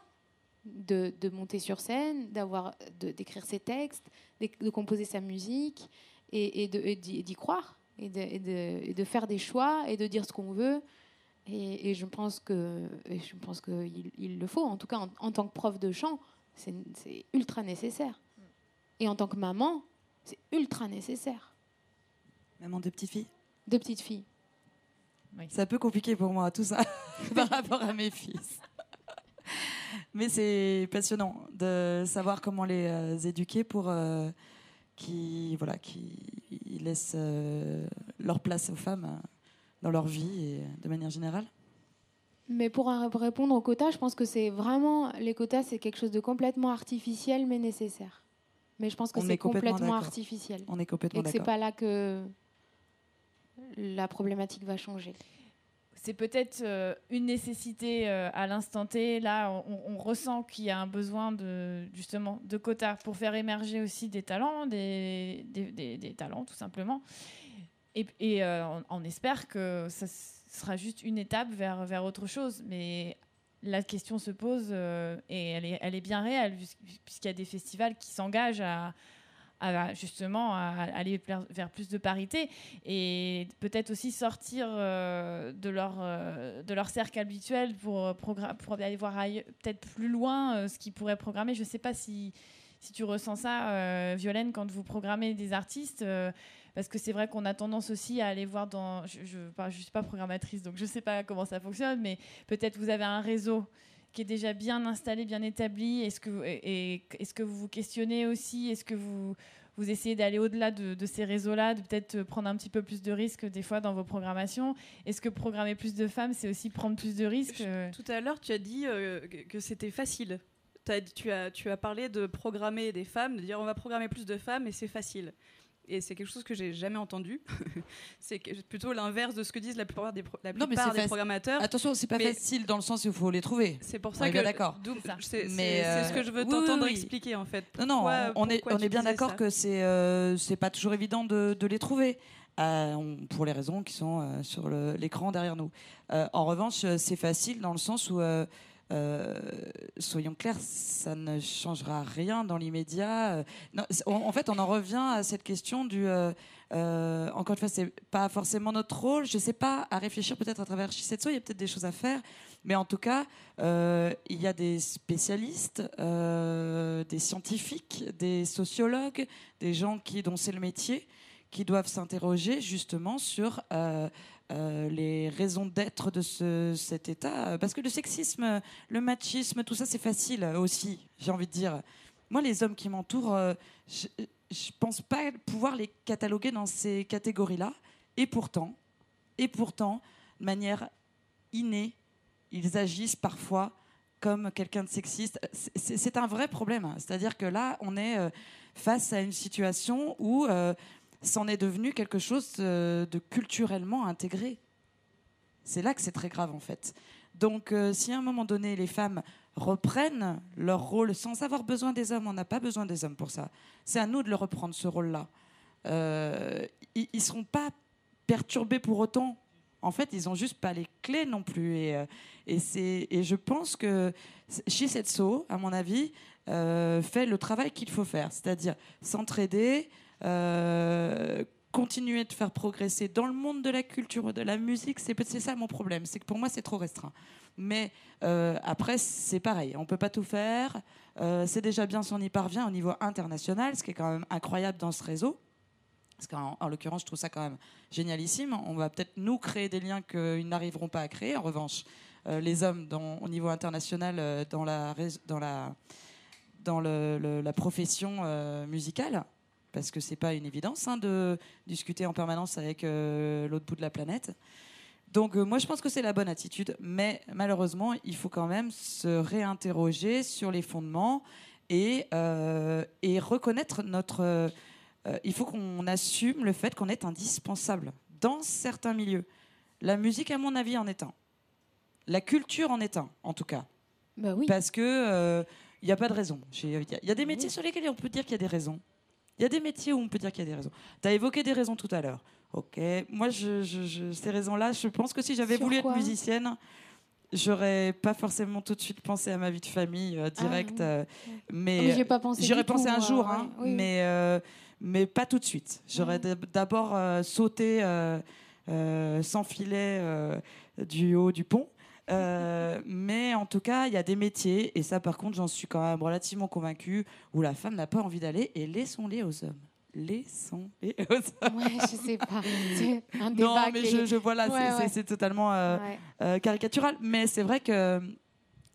de, de monter sur scène, d'avoir, d'écrire ses textes, de composer sa musique et, d'y croire. Et de, et de- et de faire des choix et de dire ce qu'on veut. Et, et je pense que, et je pense qu'il il le faut. En tout cas, en, en tant que prof de chant, c'est c'est ultra nécessaire. Et en tant que maman, c'est ultra nécessaire. Maman de petites filles. De petites filles. C'est un peu compliqué pour moi, tout ça, par rapport à mes fils. Mais c'est passionnant de savoir comment les euh, éduquer pour euh, qu'ils voilà, qui laissent euh, leur place aux femmes euh, dans leur vie et de manière générale. Mais pour répondre aux quotas, je pense que c'est vraiment les quotas, c'est quelque chose de complètement artificiel mais nécessaire. Mais je pense que c'est est complètement complètement d'accord. artificiel On est et complètement que c'est d'accord. pas là que la problématique va changer. C'est peut-être euh, une nécessité euh, à l'instant T. Là, on, ressent qu'il y a un besoin de justement de quotas pour faire émerger aussi des talents, des, talents tout simplement. Et, euh, on, espère que ça sera juste une étape vers, vers autre chose. Mais la question se pose et elle est, bien réelle puisqu- puisqu'il y a des festivals qui s'engagent à, à, justement à aller vers, plus de parité et peut-être aussi sortir euh, de, leur, euh, de leur cercle habituel pour, euh, aller voir peut-être plus loin ce qu'ils pourraient programmer. Je ne sais pas si, si tu ressens ça, Violaine, quand vous programmez des artistes. parce que c'est vrai qu'on a tendance aussi à aller voir dans. Je ne suis pas programmatrice, donc je ne sais pas comment ça fonctionne, mais peut-être vous avez un réseau qui est déjà bien installé, bien établi. Est-ce que, est-ce que vous vous questionnez aussi Est-ce que vous, vous essayez d'aller au-delà de, de ces réseaux-là, de peut-être prendre un petit peu plus de risques des fois dans vos programmations? Est-ce que programmer plus de femmes, c'est aussi prendre plus de risques euh, Tout à l'heure, tu as dit euh, que- c'était facile. Tu, as, tu as parlé de programmer des femmes, de dire on va programmer plus de femmes et c'est facile. Et c'est quelque chose que j'ai jamais entendu. c'est plutôt l'inverse de ce que disent la plupart des, pro- la Non, mais des programmateurs. Attention, c'est pas Mais- facile dans le sens où il faut les trouver. C'est pour On ça est que d'accord. C'est Mais, c'est- ce que euh, je veux oui, t'entendre oui, oui. expliquer en fait. Non, non, on est, on bien d'accord que c'est euh, c'est pas toujours évident de, de les trouver. euh, on- pour les raisons qui sont euh, sur l'écran derrière nous. Euh, en revanche, c'est facile dans le sens où, soyons clairs, ça ne changera rien dans l'immédiat. Euh, en fait, on en revient à cette question du. euh, euh, encore une fois, c'est pas forcément notre rôle. Je sais pas, à réfléchir peut-être à travers Shisetsu, il y a peut-être des choses à faire. Mais en tout cas, euh, il y a des spécialistes, euh, des scientifiques, des sociologues, des gens qui, dont c'est le métier, qui doivent s'interroger justement sur euh, les raisons d'être de ce, cet état. Parce que le sexisme, le machisme, tout ça, c'est facile aussi, j'ai envie de dire. Moi, les hommes qui m'entourent, euh, je ne pense pas pouvoir les cataloguer dans ces catégories-là. Et pourtant, et pourtant, de manière innée, ils agissent parfois comme quelqu'un de sexiste. C'est- un vrai problème. C'est-à-dire que là, on est euh, face à une situation où c'en est devenu quelque chose euh, de culturellement intégré. C'est là que c'est très grave, en fait. Donc, euh, si à un moment donné, les femmes reprennent leur rôle sans avoir besoin des hommes, on n'a pas besoin des hommes pour ça. C'est à nous de le reprendre, ce rôle-là. Euh, ils ne seront pas perturbés pour autant. En fait, ils n'ont juste pas les clés non plus. Et, je pense que Shisetsu, à mon avis, fait le travail qu'il faut faire, c'est-à-dire s'entraider, continuer de faire progresser dans le monde de la culture, de la musique. C'est ça mon problème, c'est que pour moi c'est trop restreint. Mais euh, après c'est pareil, on peut pas tout faire. Euh, c'est déjà bien si on y parvient au niveau international, ce qui est quand même incroyable dans ce réseau. Parce qu'en en l'occurrence, je trouve ça quand même génialissime. On va peut-être nous créer des liens qu'ils n'arriveront pas à créer. En revanche, euh, les hommes au niveau international, euh, dans la, dans la, dans la profession euh, musicale, parce que c'est pas une évidence hein, de discuter en permanence avec euh, l'autre bout de la planète. Donc euh, moi je pense que c'est la bonne attitude, mais malheureusement il faut quand même se réinterroger sur les fondements et, euh, et reconnaître notre... il faut qu'on assume le fait qu'on est indispensable dans certains milieux. La musique à mon avis en est un. La culture en est un, en tout cas. Bah oui. Parce que il n'y a pas de raison. Il y, a- y a des métiers sur lesquels on peut dire qu'il y a des raisons. Il y a des métiers où on peut dire qu'il y a des raisons. Tu as évoqué des raisons tout à l'heure. Ok. Moi, je, je- je- ces raisons-là, je pense que si j'avais voulu être musicienne, J'aurais pas forcément tout de suite pensé à ma vie de famille euh, direct, oui. euh, mais, j'ai pas pensé. du pensé un jour, hein, oui. mais euh, mais pas tout de suite. J'aurais Ouais. d'ab- d'abord euh, sauté euh, sans filet du haut du pont. Euh, mais en tout cas, il y a des métiers, et ça par contre, j'en suis quand même relativement convaincue, où la femme n'a pas envie d'aller, et laissons-les aux hommes. Laissons-les aux hommes. Ouais, je sais pas. Un débat Non, mais je, voilà, Ouais, c'est- ouais. totalement euh, Ouais. euh, caricatural. Mais c'est vrai que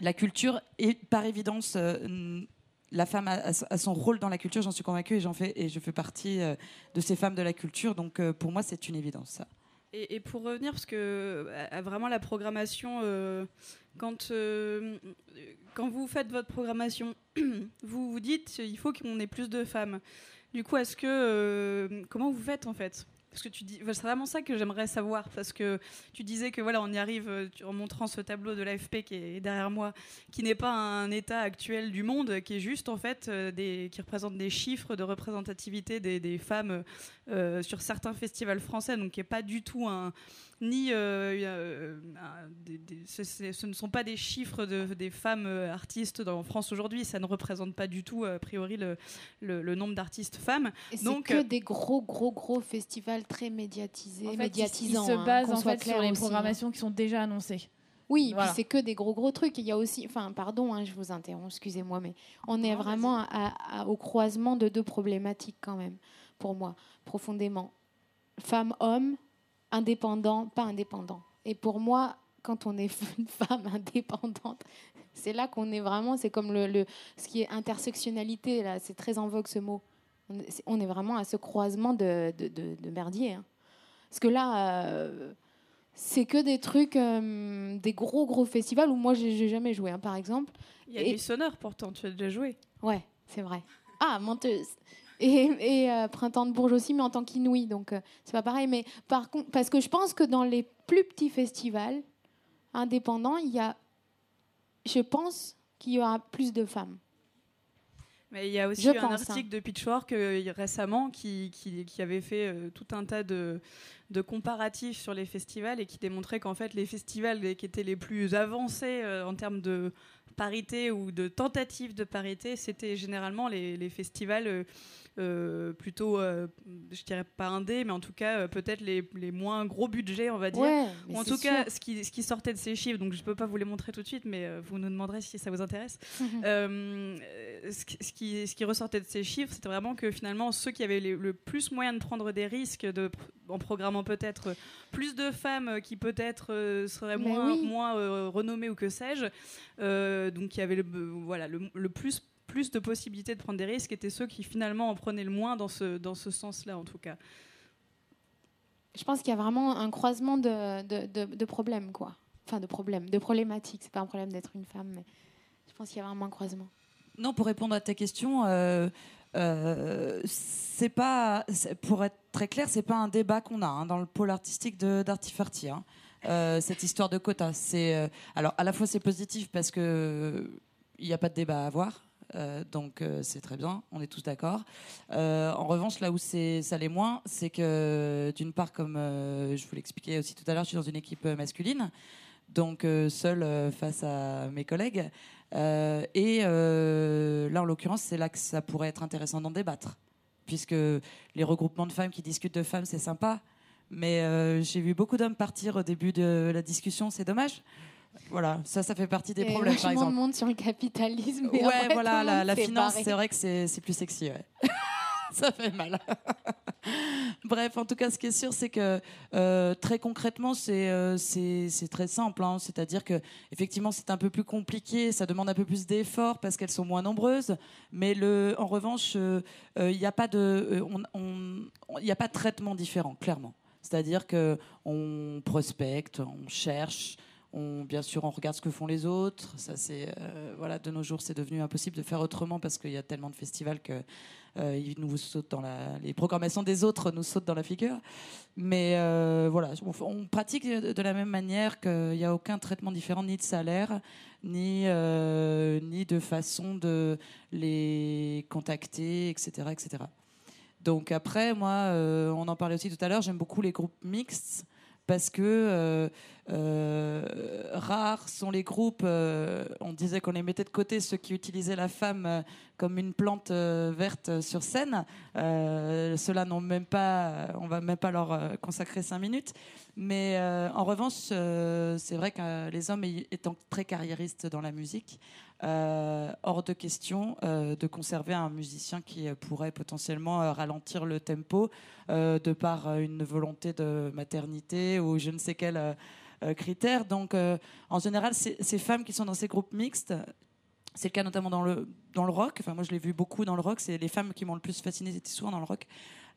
la culture est par évidence. la femme a, son rôle dans la culture, j'en suis convaincue et j'en fais et je fais partie de ces femmes de la culture. Donc pour moi, c'est une évidence. Ça. Et, pour revenir, parce que à- à vraiment la programmation, euh, quand, euh, quand vous faites votre programmation, vous vous dites il faut qu'on ait plus de femmes. Du coup, est-ce que euh, comment vous faites en fait? Parce que tu dis, c'est vraiment ça que j'aimerais savoir, parce que tu disais que voilà, on y arrive euh, en montrant ce tableau de l'AFP qui est derrière moi, qui n'est pas un état actuel du monde, qui est juste en fait euh, des, qui représente des chiffres de représentativité des, des femmes euh, sur certains festivals français, donc qui n'est pas du tout un ni euh, euh, un- des- des- ce, ne sont pas des chiffres de, des femmes euh, artistes dans- en France aujourd'hui, ça ne représente pas du tout a priori le, le- le nombre d'artistes femmes. Et Donc, que des gros, gros, gros festivals très médiatisés, En fait, médiatisants. ils se hein, basent en fait sur les aussi, hein. programmations qui sont déjà annoncées. Oui, Voilà. c'est que des gros, gros trucs. Il y a aussi, enfin, pardon, hein, je vous interromps, excusez-moi, mais on est Non, vraiment à- à- au croisement de deux problématiques quand même, pour moi, profondément. Femme-homme, indépendant, pas indépendant. Et pour moi, quand on est une femme indépendante, c'est là qu'on est vraiment, c'est comme le, le- ce qui est intersectionnalité, là, c'est très en vogue ce mot. On est, c'est- on est vraiment à ce croisement de, de, de- de merdier. hein. Parce que là, euh, c'est que des trucs, euh, des gros, gros festivals où moi, j'ai jamais joué, hein, par exemple. Il y a Et- Sonore pourtant, tu as déjà joué. Ouais, c'est vrai. Ah, menteuse. Et, et, euh, Printemps de Bourges aussi, mais en tant qu'inouï, donc euh, c'est pas pareil. Mais par contre, parce que je pense que dans les plus petits festivals indépendants, il y a, je pense qu'il y aura plus de femmes. Mais il y a aussi Je un pense, hein. article de Pitchfork euh, récemment qui, qui, qui avait fait euh, tout un tas de, de comparatifs sur les festivals et qui démontrait qu'en fait les festivals qui étaient les plus avancés euh, en termes de parité ou de tentative de parité, c'était généralement les, les festivals plutôt, euh, je dirais pas indés, mais en tout cas euh, peut-être les, les moins gros budgets, on va dire. Ouais, mais Ou en tout sûr. cas, ce qui, ce qui sortait de ces chiffres, donc je ne peux pas vous les montrer tout de suite, mais euh, vous nous demanderez si ça vous intéresse. Mhm. Euh, ce, qui- ce qui, ce qui ressortait de ces chiffres, c'était vraiment que finalement, ceux qui avaient les- le plus moyen de prendre des risques, de, en programmant peut-être plus de femmes euh, qui peut-être euh, seraient Mais moins, oui. moins euh, renommées ou que sais-je, euh, donc qui avaient le, euh, voilà, le, le plus, plus de possibilités de prendre des risques, étaient ceux qui finalement en prenaient le moins dans ce, dans ce sens-là, en tout cas. Je pense qu'il y a vraiment un croisement de, de, de- de problèmes, quoi. Enfin, de problèmes, de problématiques. C'est pas un problème d'être une femme, mais je pense qu'il y a vraiment un croisement. Non, pour répondre à ta question, euh, euh, c'est pas, pour être très clair, c'est pas un débat qu'on a hein, dans le pôle artistique de d'Artifarty. hein. Euh, cette histoire de quotas, c'est euh, alors à la fois c'est positif parce que il n'y a pas de débat à avoir. Euh, donc euh, c'est très bien, on est tous d'accord. Euh, en revanche, là où c'est ça l'est moins, c'est que d'une part, comme je vous l'expliquais aussi tout à l'heure, je suis dans une équipe masculine, donc seule face à mes collègues. Et là, en l'occurrence, c'est là que ça pourrait être intéressant d'en débattre, puisque les regroupements de femmes qui discutent de femmes, c'est sympa. Mais j'ai vu beaucoup d'hommes partir au début de la discussion, c'est dommage. Voilà, ça, ça fait partie des Et problèmes, par exemple. monde sur le capitalisme. et Ouais, après, voilà, la, finance, c'est vrai que c'est c'est plus sexy, ouais. ça fait mal. Bref, en tout cas, ce qui est sûr, c'est que euh, très concrètement, c'est euh, c'est c'est très simple. hein. C'est-à-dire que effectivement, c'est un peu plus compliqué, ça demande un peu plus d'efforts parce qu'elles sont moins nombreuses. Mais le, en revanche, il n'y a pas de, euh, on- on- on- il y a pas de traitement différent, clairement. C'est-à-dire que on prospecte, on cherche. On, bien sûr, on regarde ce que font les autres. Ça, c'est euh, voilà, de nos jours, c'est devenu impossible de faire autrement parce qu'il y a tellement de festivals que euh, ils nous sautent dans les programmations des autres nous sautent dans la figure. Mais euh, voilà, on, pratique de, la même manière qu'il n'y a aucun traitement différent ni de salaire ni ni de façon de les contacter, etc., etc. Donc après, moi, on en parlait aussi tout à l'heure. J'aime beaucoup les groupes mixtes parce que euh, euh, rares sont les groupes. euh, on disait qu'on les mettait de côté ceux qui utilisaient la femme comme une plante verte sur scène. Ceux-là n'ont même pas, on va même pas leur consacrer cinq minutes. Mais en revanche, c'est vrai que les hommes étant très carriéristes dans la musique, euh, hors de question euh, de conserver un musicien qui euh, pourrait potentiellement ralentir le tempo de par une volonté de maternité ou je ne sais quel critère. Donc, en général, ces, femmes qui sont dans ces groupes mixtes, c'est le cas notamment dans le, dans le rock. Enfin, moi, je l'ai vu beaucoup dans le rock. C'est les femmes qui m'ont le plus fasciné, c'était souvent dans le rock.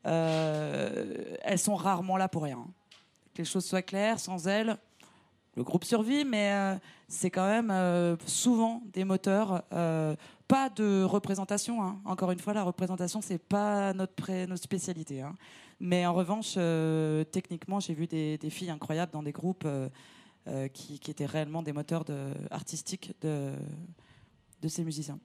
Elles sont rarement là pour rien. Que les choses soient claires, sans elles, le groupe survit, mais euh, c'est quand même euh, souvent des moteurs. euh, pas de représentation. hein. Encore une fois, la représentation, c'est pas notre, notre spécialité. hein. Mais en revanche, techniquement, j'ai vu des, filles incroyables dans des groupes qui, étaient réellement des moteurs artistiques de ces musiciens.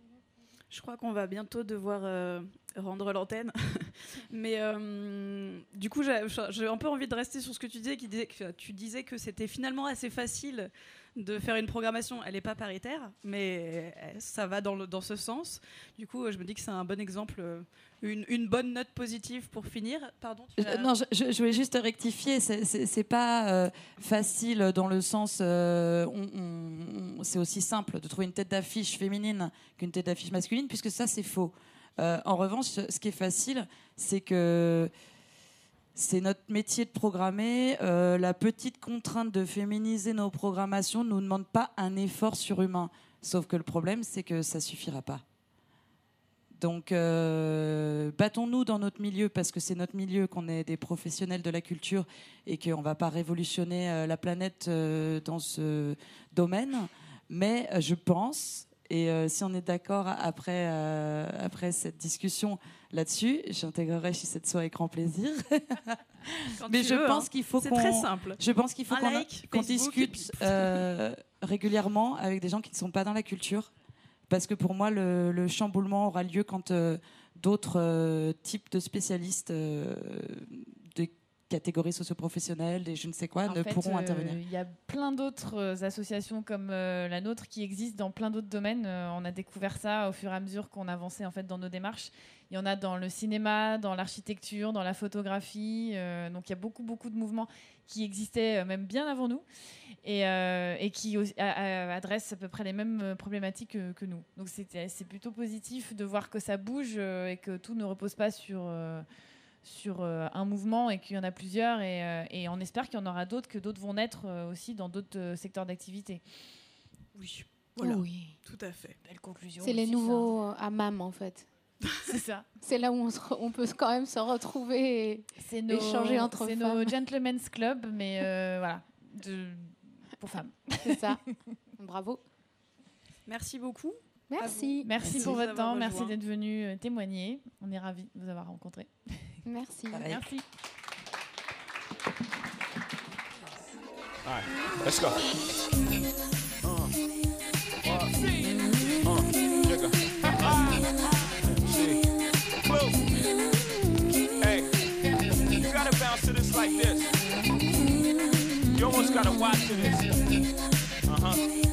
Je crois qu'on va bientôt devoir euh, rendre l'antenne. Mais euh, du coup, j'ai un peu envie de rester sur ce que tu disais. Qui disait que, tu disais que c'était finalement assez facile de faire une programmation. Elle n'est pas paritaire, mais euh, ça va dans, le- dans ce sens. Du coup, je me dis que c'est un bon exemple, euh, une, une bonne note positive pour finir. Pardon tu as- non, je, voulais juste rectifier. C'est- pas euh, facile dans le sens. euh, on- on- on- c'est aussi simple de trouver une tête d'affiche féminine qu'une tête d'affiche masculine, puisque ça, c'est faux. Euh, en revanche, ce qui est facile, c'est que c'est notre métier de programmer. Euh, la petite contrainte de féminiser nos programmations ne nous demande pas un effort surhumain. Sauf que le problème, c'est que ça suffira pas. Donc, euh, battons-nous dans notre milieu parce que c'est notre milieu, qu'on est des professionnels de la culture et qu'on ne va pas révolutionner euh, la planète dans ce domaine. Mais je pense, et si on est d'accord après, après cette discussion là-dessus, j'intégrerai chez cette soirée avec grand plaisir. Mais je veux, pense hein. qu'il faut très simple. je pense qu'il faut qu'on like, discute euh, régulièrement avec des gens qui ne sont pas dans la culture. Parce que pour moi, le, le chamboulement aura lieu quand euh, d'autres euh, types de spécialistes catégories socioprofessionnelles, des je ne sais quoi, En ne fait, pourront euh, intervenir. Il y a plein d'autres euh, associations comme euh, la nôtre qui existent dans plein d'autres domaines. Euh, on a découvert ça au fur et à mesure qu'on avançait en fait dans nos démarches. Il y en a dans le cinéma, dans l'architecture, dans la photographie. donc il y a beaucoup beaucoup de mouvements qui existaient même bien avant nous et, et qui adressent à peu près les mêmes problématiques que, que nous. Donc c'est plutôt positif de voir que ça bouge et que tout ne repose pas sur sur euh, un mouvement et qu'il y en a plusieurs et, euh, et on espère qu'il y en aura d'autres, que d'autres vont naître euh, aussi dans d'autres euh, secteurs d'activité. Oui, voilà, Oui. tout à fait. Belle conclusion. C'est les nouveaux euh, hammams en fait. ça. C'est ça. C'est là où on, se re- on peut quand même se retrouver. et- C'est nos, Échanger entre c'est nos gentlemen's club, mais euh, voilà, de, pour femmes. C'est ça. Bravo. Merci beaucoup. Merci. Merci, Merci pour votre temps, merci d'être venu témoigner. On est ravis de vous avoir rencontrés. Merci. Pareil. Merci. All right, let's go. Uh, uh. Hey, you gotta bounce to this like this. You almost gotta watch to this. Uh huh.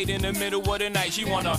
In the middle of the night. She wanna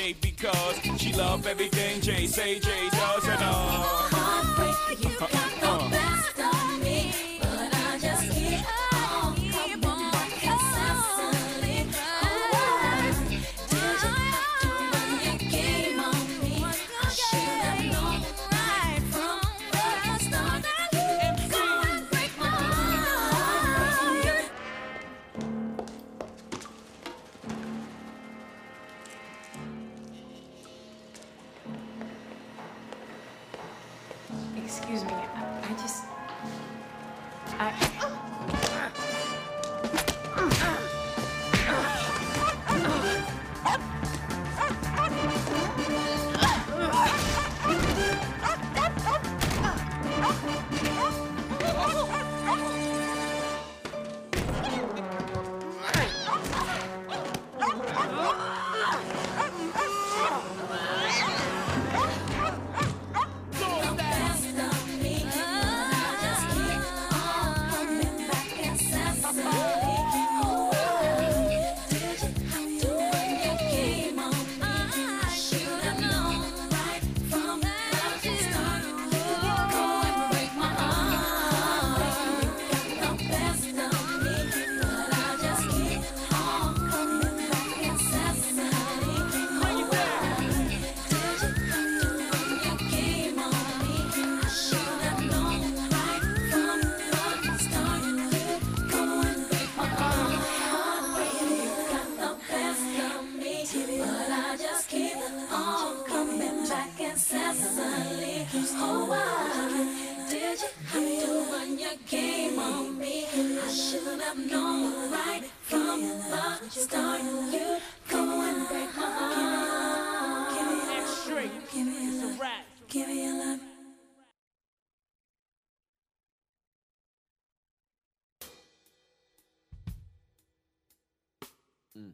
Jay because she love everything Jay say Jay does and uh. Mm.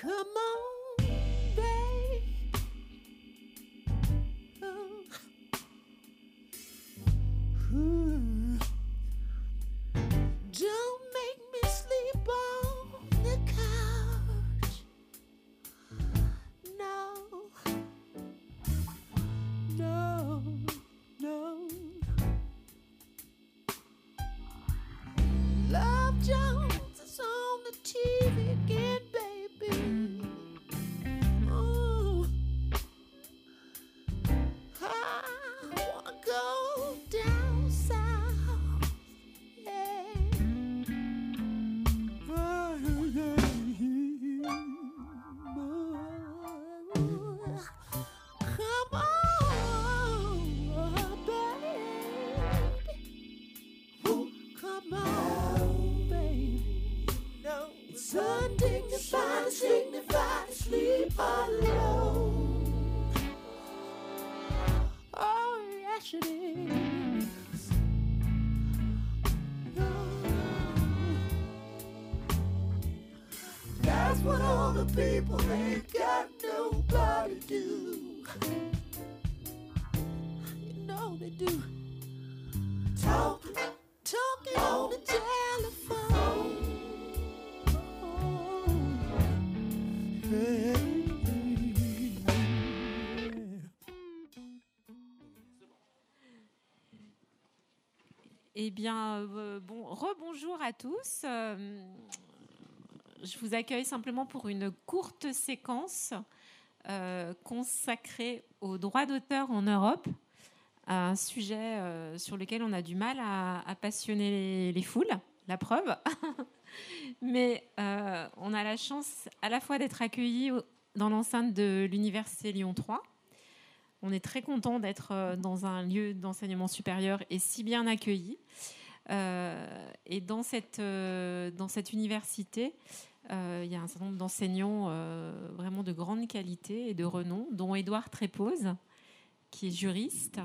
Come on, babe. Ooh. Bien, euh, bon, rebonjour à tous. Euh, je vous accueille simplement pour une courte séquence euh, consacrée aux droits d'auteur en Europe, un sujet sur lequel on a du mal à, passionner les, les foules, la preuve. Mais on a la chance à la fois d'être accueillis dans l'enceinte de l'Université Lyon 3. On est très content d'être euh, dans un lieu d'enseignement supérieur et si bien accueilli. Euh, et dans cette, euh, université, il y a un certain nombre d'enseignants vraiment de grande qualité et de renom, dont Édouard Trépose, qui est juriste,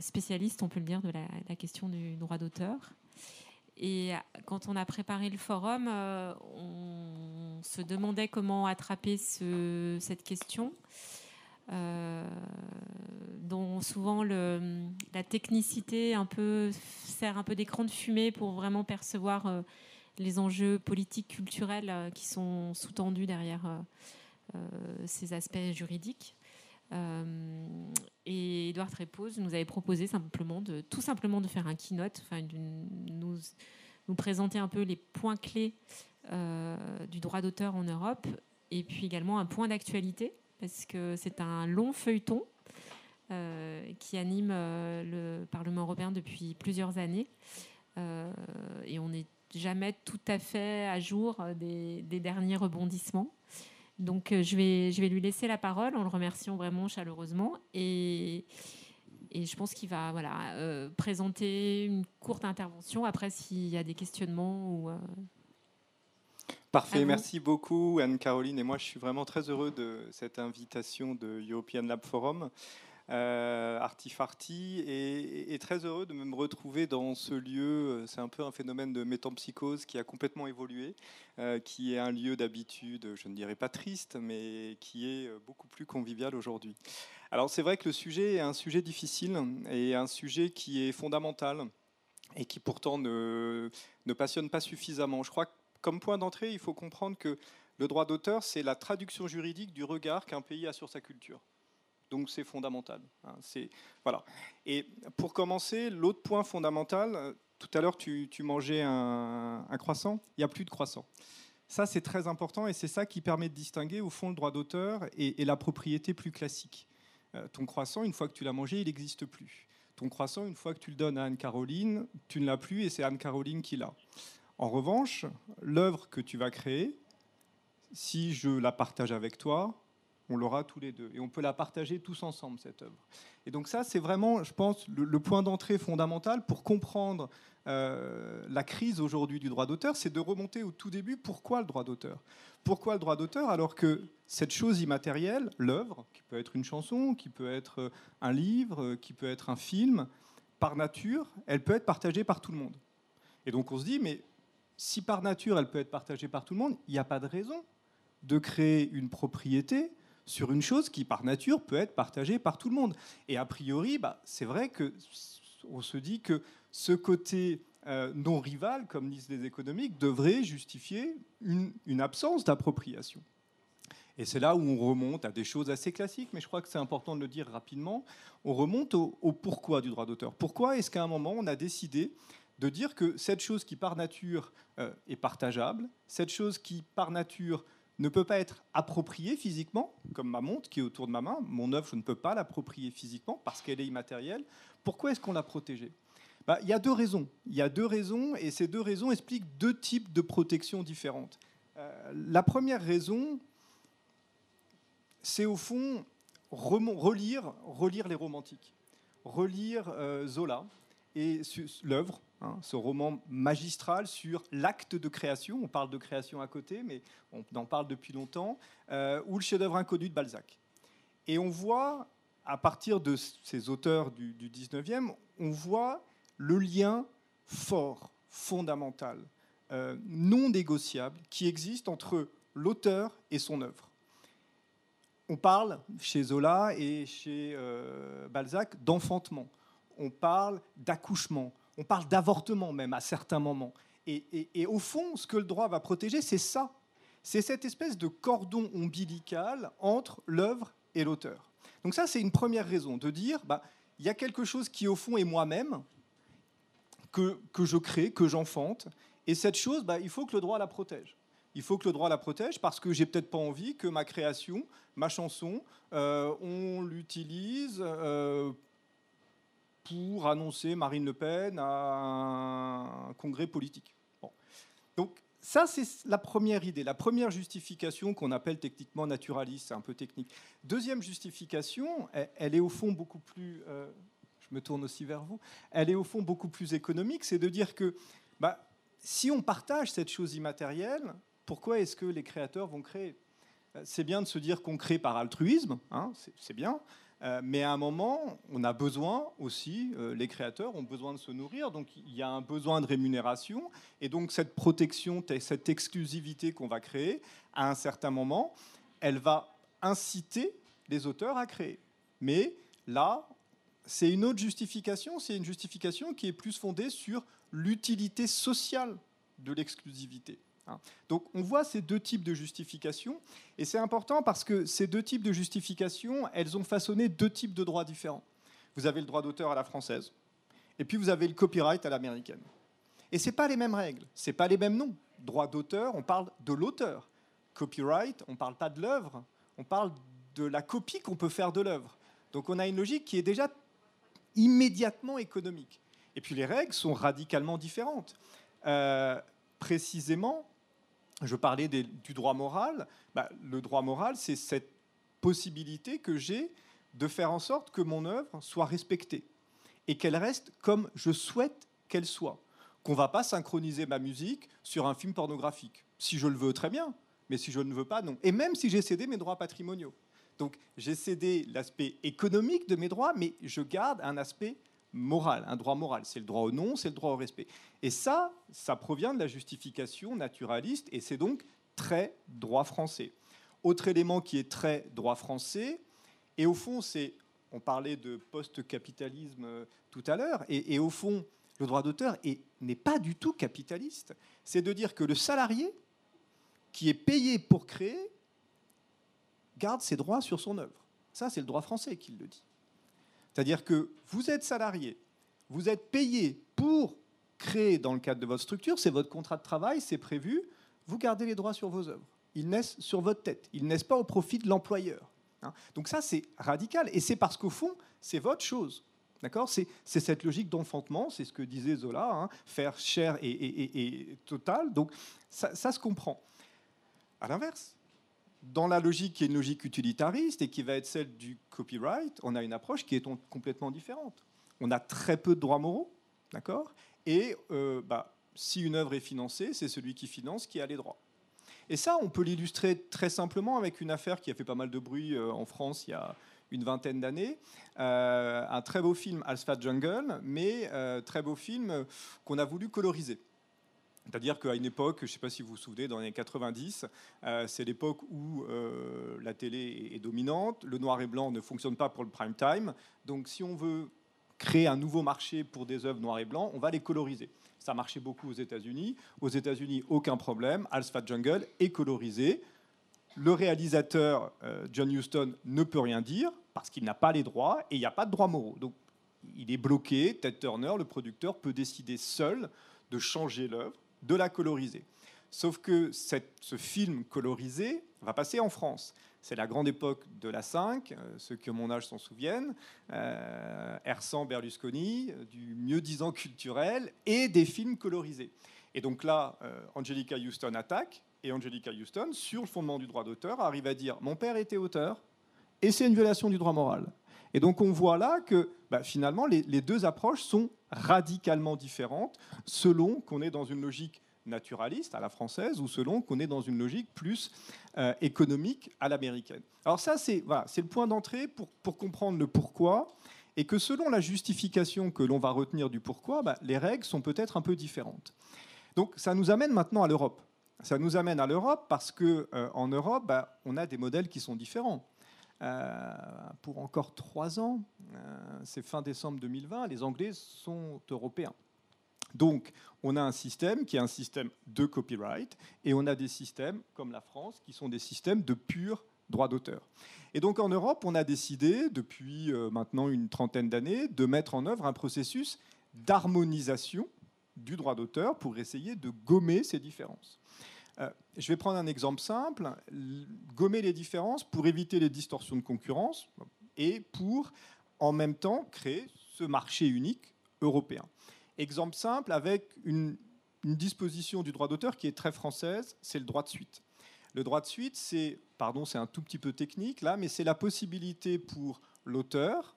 spécialiste, on peut le dire, de la, question du droit d'auteur. Et quand on a préparé le forum, on se demandait comment attraper ce- cette question, dont souvent la technicité sert un peu d'écran de fumée pour vraiment percevoir euh, les enjeux politiques, culturels euh, qui sont sous-tendus derrière euh, euh, ces aspects juridiques. Euh, et Edouard Trépose nous avait proposé tout simplement de faire un keynote, enfin nous, nous présenter un peu les points clés euh, du droit d'auteur en Europe, et puis également un point d'actualité parce que c'est un long feuilleton euh, qui anime euh, le Parlement européen depuis plusieurs années, Euh, et on n'est jamais tout à fait à jour des, derniers rebondissements. Donc je, vais, lui laisser la parole en le remerciant vraiment chaleureusement. Et, je pense qu'il va présenter une courte intervention. Après, s'il y a des questionnements ou... Parfait, merci beaucoup Anne-Caroline. Et moi, je suis vraiment très heureux de cette invitation de European Lab Forum, euh, Artifarty, et, et très heureux de me retrouver dans ce lieu. C'est un peu un phénomène de métampsychose qui a complètement évolué, euh, qui est un lieu d'habitude, je ne dirais pas triste, mais qui est beaucoup plus convivial aujourd'hui. Alors, c'est vrai que le sujet est un sujet difficile et un sujet qui est fondamental et qui pourtant ne, ne passionne pas suffisamment. Je crois que comme point d'entrée, il faut comprendre que le droit d'auteur, c'est la traduction juridique du regard qu'un pays a sur sa culture. Donc c'est fondamental. hein, voilà. Et pour commencer, l'autre point fondamental, tout à l'heure tu, mangeais un, croissant, il n'y a plus de croissant. Ça c'est très important et c'est ça qui permet de distinguer au fond le droit d'auteur et, et la propriété plus classique. Euh, ton croissant, une fois que tu l'as mangé, il n'existe plus. Ton croissant, une fois que tu le donnes à Anne-Caroline, tu ne l'as plus et c'est Anne-Caroline qui l'a. En revanche, l'œuvre que tu vas créer, si je la partage avec toi, on l'aura tous les deux. Et on peut la partager tous ensemble, cette œuvre. Et donc ça, c'est vraiment, je pense, le, point d'entrée fondamental pour comprendre euh, la crise aujourd'hui du droit d'auteur, c'est de remonter au tout début. Pourquoi le droit d'auteur? Pourquoi le droit d'auteur? Alors que cette chose immatérielle, l'œuvre, qui peut être une chanson, qui peut être un livre, qui peut être un film, par nature, elle peut être partagée par tout le monde. Et donc on se dit, mais si par nature elle peut être partagée par tout le monde, il n'y a pas de raison de créer une propriété sur une chose qui par nature peut être partagée par tout le monde. Et a priori, bah, c'est vrai que on se dit que ce côté euh, non rival, comme disent les économiques, devrait justifier une, absence d'appropriation. Et c'est là où on remonte à des choses assez classiques, mais je crois que c'est important de le dire rapidement. On remonte au pourquoi du droit d'auteur. Pourquoi est-ce qu'à un moment on a décidé de dire que cette chose qui par nature euh, est partageable, cette chose qui par nature ne peut pas être appropriée physiquement, comme ma montre qui est autour de ma main, mon œuvre, je ne peux pas l'approprier physiquement parce qu'elle est immatérielle. Pourquoi est-ce qu'on l'a protégée? Bah, Il y a deux raisons. Il y a deux raisons, et ces deux raisons expliquent deux types de protection différentes. Euh, la première raison, c'est au fond relire, relire les romantiques, relire euh, Zola et l'œuvre, hein, ce roman magistral sur l'acte de création. On parle de création à côté, mais on en parle depuis longtemps, euh, ou le chef-d'œuvre inconnu de Balzac. Et on voit, à partir de ces auteurs du, du 19e, on voit le lien fort, fondamental, euh, non négociable, qui existe entre l'auteur et son œuvre. On parle chez Zola et chez euh, Balzac d'enfantement. On parle d'accouchement. On parle d'avortement même à certains moments. Et, au fond, ce que le droit va protéger, c'est ça. C'est cette espèce de cordon ombilical entre l'œuvre et l'auteur. Donc ça, c'est une première raison de dire, bah, il y a quelque chose qui au fond est moi-même, que, que je crée, que j'enfante, et cette chose, bah, il faut que le droit la protège. Il faut que le droit la protège parce que j'ai peut-être pas envie que ma création, ma chanson, euh, on l'utilise euh, pour annoncer Marine Le Pen à un congrès politique. Donc ça, c'est la première idée, la première justification qu'on appelle techniquement naturaliste, c'est un peu technique. Deuxième justification, elle, est au fond beaucoup plus, euh, je me tourne aussi vers vous, elle est au fond beaucoup plus économique, c'est de dire que bah, si on partage cette chose immatérielle, pourquoi est-ce que les créateurs vont créer? C'est bien de se dire qu'on crée par altruisme, hein, c'est bien, euh, mais à un moment, on a besoin aussi, euh, les créateurs ont besoin de se nourrir, donc il y a un besoin de rémunération, et donc cette protection, cette exclusivité qu'on va créer, à un certain moment, elle va inciter les auteurs à créer. Mais là, c'est une autre justification, c'est une justification qui est plus fondée sur l'utilité sociale de l'exclusivité. Hein. Donc on voit ces deux types de justifications, et c'est important parce que ces deux types de justifications, elles ont façonné deux types de droits différents. Vous avez le droit d'auteur à la française, et puis vous avez le copyright à l'américaine. Et c'est pas les mêmes règles, c'est pas les mêmes noms. Droit d'auteur, on parle de l'auteur. Copyright, on parle pas de l'œuvre, on parle de la copie qu'on peut faire de l'œuvre. Donc on a une logique qui est déjà immédiatement économique. Et puis les règles sont radicalement différentes. Euh, précisément, je parlais du droit moral. Bah, le droit moral, c'est cette possibilité que j'ai de faire en sorte que mon œuvre soit respectée et qu'elle reste comme je souhaite qu'elle soit. Qu'on va pas synchroniser ma musique sur un film pornographique. Si je le veux, très bien, mais si je ne veux pas, non. Et même si j'ai cédé mes droits patrimoniaux. Donc j'ai cédé l'aspect économique de mes droits, mais je garde un aspect moral, un droit moral. C'est le droit au non, c'est le droit au respect. Et ça, ça provient de la justification naturaliste, et c'est donc très droit français. Autre élément qui est très droit français, et au fond, c'est, on parlait de post-capitalisme euh, tout à l'heure, et, et au fond, le droit d'auteur est- n'est pas du tout capitaliste. C'est de dire que le salarié qui est payé pour créer garde ses droits sur son œuvre. Ça, c'est le droit français qui le dit. C'est-à-dire que vous êtes salarié, vous êtes payé pour créer dans le cadre de votre structure, c'est votre contrat de travail, c'est prévu, vous gardez les droits sur vos œuvres. Ils naissent sur votre tête, ils naissent pas au profit de l'employeur. hein. Donc ça, c'est radical, et c'est parce qu'au fond, c'est votre chose. D'accord c'est, cette logique d'enfantement, c'est ce que disait Zola, hein, faire cher et total. Donc ça, ça se comprend. À l'inverse, dans la logique qui est une logique utilitariste et qui va être celle du copyright, on a une approche qui est complètement différente. On a très peu de droits moraux, d'accord? Et euh, bah, si une œuvre est financée, c'est celui qui finance qui a les droits. Et ça, on peut l'illustrer très simplement avec une affaire qui a fait pas mal de bruit euh, en France il y a une vingtaine d'années. Euh, un très beau film, Alpha Jungle, mais euh, très beau film qu'on a voulu coloriser. C'est-à-dire qu'à une époque, je ne sais pas si vous vous souvenez, dans les années 90, euh, c'est l'époque où euh, la télé est, dominante, le noir et blanc ne fonctionne pas pour le prime time. Donc si on veut créer un nouveau marché pour des œuvres noir et blanc, on va les coloriser. Ça marchait beaucoup aux États-Unis. Aux États-Unis, aucun problème. Alpha Jungle est colorisé. Le réalisateur euh, John Huston ne peut rien dire parce qu'il n'a pas les droits et il n'y a pas de droits moraux. Donc il est bloqué. Ted Turner, le producteur, peut décider seul de changer l'œuvre, de la coloriser. Sauf que ce film colorisé va passer en France. C'est la grande époque de la 5, euh, ceux qui ont mon âge s'en souviennent, euh, Ersan Berlusconi, euh, du mieux-disant culturel et des films colorisés. Et donc là, euh, Angelica Houston attaque, et Angelica Houston, sur le fondement du droit d'auteur, arrive à dire Mon père était auteur, et c'est une violation du droit moral. Et donc on voit là que bah, finalement les, deux approches sont radicalement différentes selon qu'on est dans une logique naturaliste à la française ou selon qu'on est dans une logique plus euh, économique à l'américaine. Alors ça c'est voilà, c'est le point d'entrée pour, pour comprendre le pourquoi et que selon la justification que l'on va retenir du pourquoi, bah, les règles sont peut-être un peu différentes. Donc ça nous amène maintenant à l'Europe. Ça nous amène à l'Europe parce que euh, en Europe, bah, on a des modèles qui sont différents. Pour encore trois ans, euh, c'est fin décembre 2020, les Anglais sont européens. Donc, on a un système qui est un système de copyright, et on a des systèmes comme la France qui sont des systèmes de pur droit d'auteur. Et donc, en Europe, on a décidé, depuis euh, maintenant une trentaine d'années, de mettre en œuvre un processus d'harmonisation du droit d'auteur pour essayer de gommer ces différences. Euh, je vais prendre un exemple simple, gommer les différences pour éviter les distorsions de concurrence et pour en même temps créer ce marché unique européen. Exemple simple avec une une disposition du droit d'auteur qui est très française, c'est le droit de suite. Le droit de suite, c'est, pardon, c'est un tout petit peu technique là, mais c'est la possibilité pour l'auteur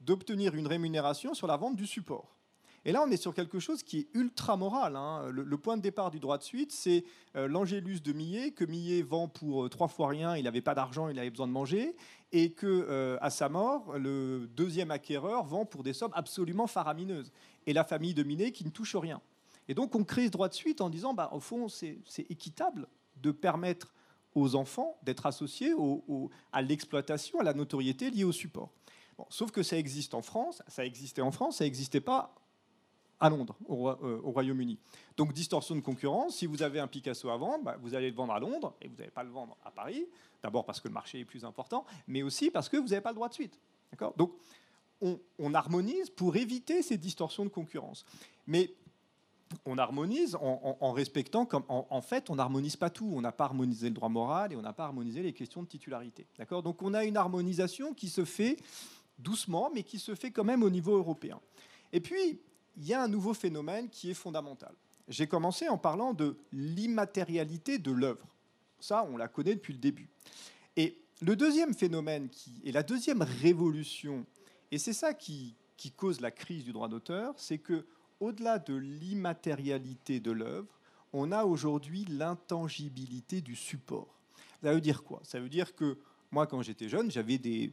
d'obtenir une rémunération sur la vente du support. Et là, on est sur quelque chose qui est ultra moral. hein. Le, point de départ du droit de suite, c'est euh, l'Angélus de Millet, que Millet vend pour euh, trois fois rien, il n'avait pas d'argent, il avait besoin de manger, et que, euh, à sa mort, le deuxième acquéreur vend pour des sommes absolument faramineuses. Et la famille de Millet qui ne touche rien. Et donc, on crée ce droit de suite en disant, bah, au fond, c'est équitable de permettre aux enfants d'être associés à l'exploitation, à la notoriété liée au support. Bon, sauf que ça existe en France, ça existait en France, ça n'existait pas à Londres, euh, au Royaume-Uni. Donc distorsion de concurrence, si vous avez un Picasso à vendre, bah, vous allez le vendre à Londres et vous n'allez pas le vendre à Paris, d'abord parce que le marché est plus important, mais aussi parce que vous n'avez pas le droit de suite. D'accord? Donc on, on harmonise pour éviter ces distorsions de concurrence. Mais on harmonise en, respectant, comme en, en fait, on n'harmonise pas tout. On n'a pas harmonisé le droit moral et on n'a pas harmonisé les questions de titularité. D'accord? Donc on a une harmonisation qui se fait doucement, mais qui se fait quand même au niveau européen. Et puis, il y a un nouveau phénomène qui est fondamental. J'ai commencé en parlant de l'immatérialité de l'œuvre. Ça, on la connaît depuis le début. Et le deuxième phénomène, qui est la deuxième révolution, et c'est ça qui, cause la crise du droit d'auteur, c'est que au-delà de l'immatérialité de l'œuvre, on a aujourd'hui l'intangibilité du support. Ça veut dire quoi? Ça veut dire que moi, quand j'étais jeune, j'avais des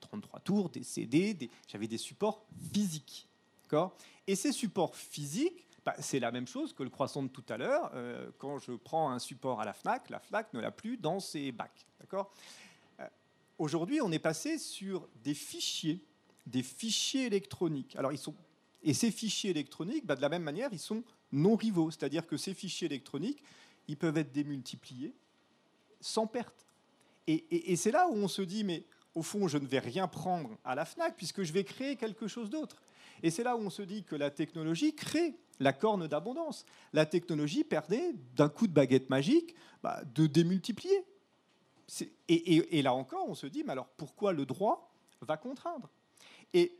33 tours, des CD, j'avais des supports physiques. Et ces supports physiques, bah, c'est la même chose que le croissant de tout à l'heure. Euh, quand je prends un support à la FNAC, la FNAC ne l'a plus dans ses bacs. D'accord Euh, Aujourd'hui, on est passé sur des fichiers, des fichiers électroniques. Alors, et ces fichiers électroniques, bah, de la même manière, ils sont non rivaux. C'est-à-dire que ces fichiers électroniques, ils peuvent être démultipliés sans perte. Et- et c'est là où on se dit, mais au fond, je ne vais rien prendre à la FNAC puisque je vais créer quelque chose d'autre. Et c'est là où on se dit que la technologie crée la corne d'abondance. La technologie permet, d'un coup de baguette magique, bah, de démultiplier. Et là encore, on se dit, mais alors pourquoi le droit va contraindre? Et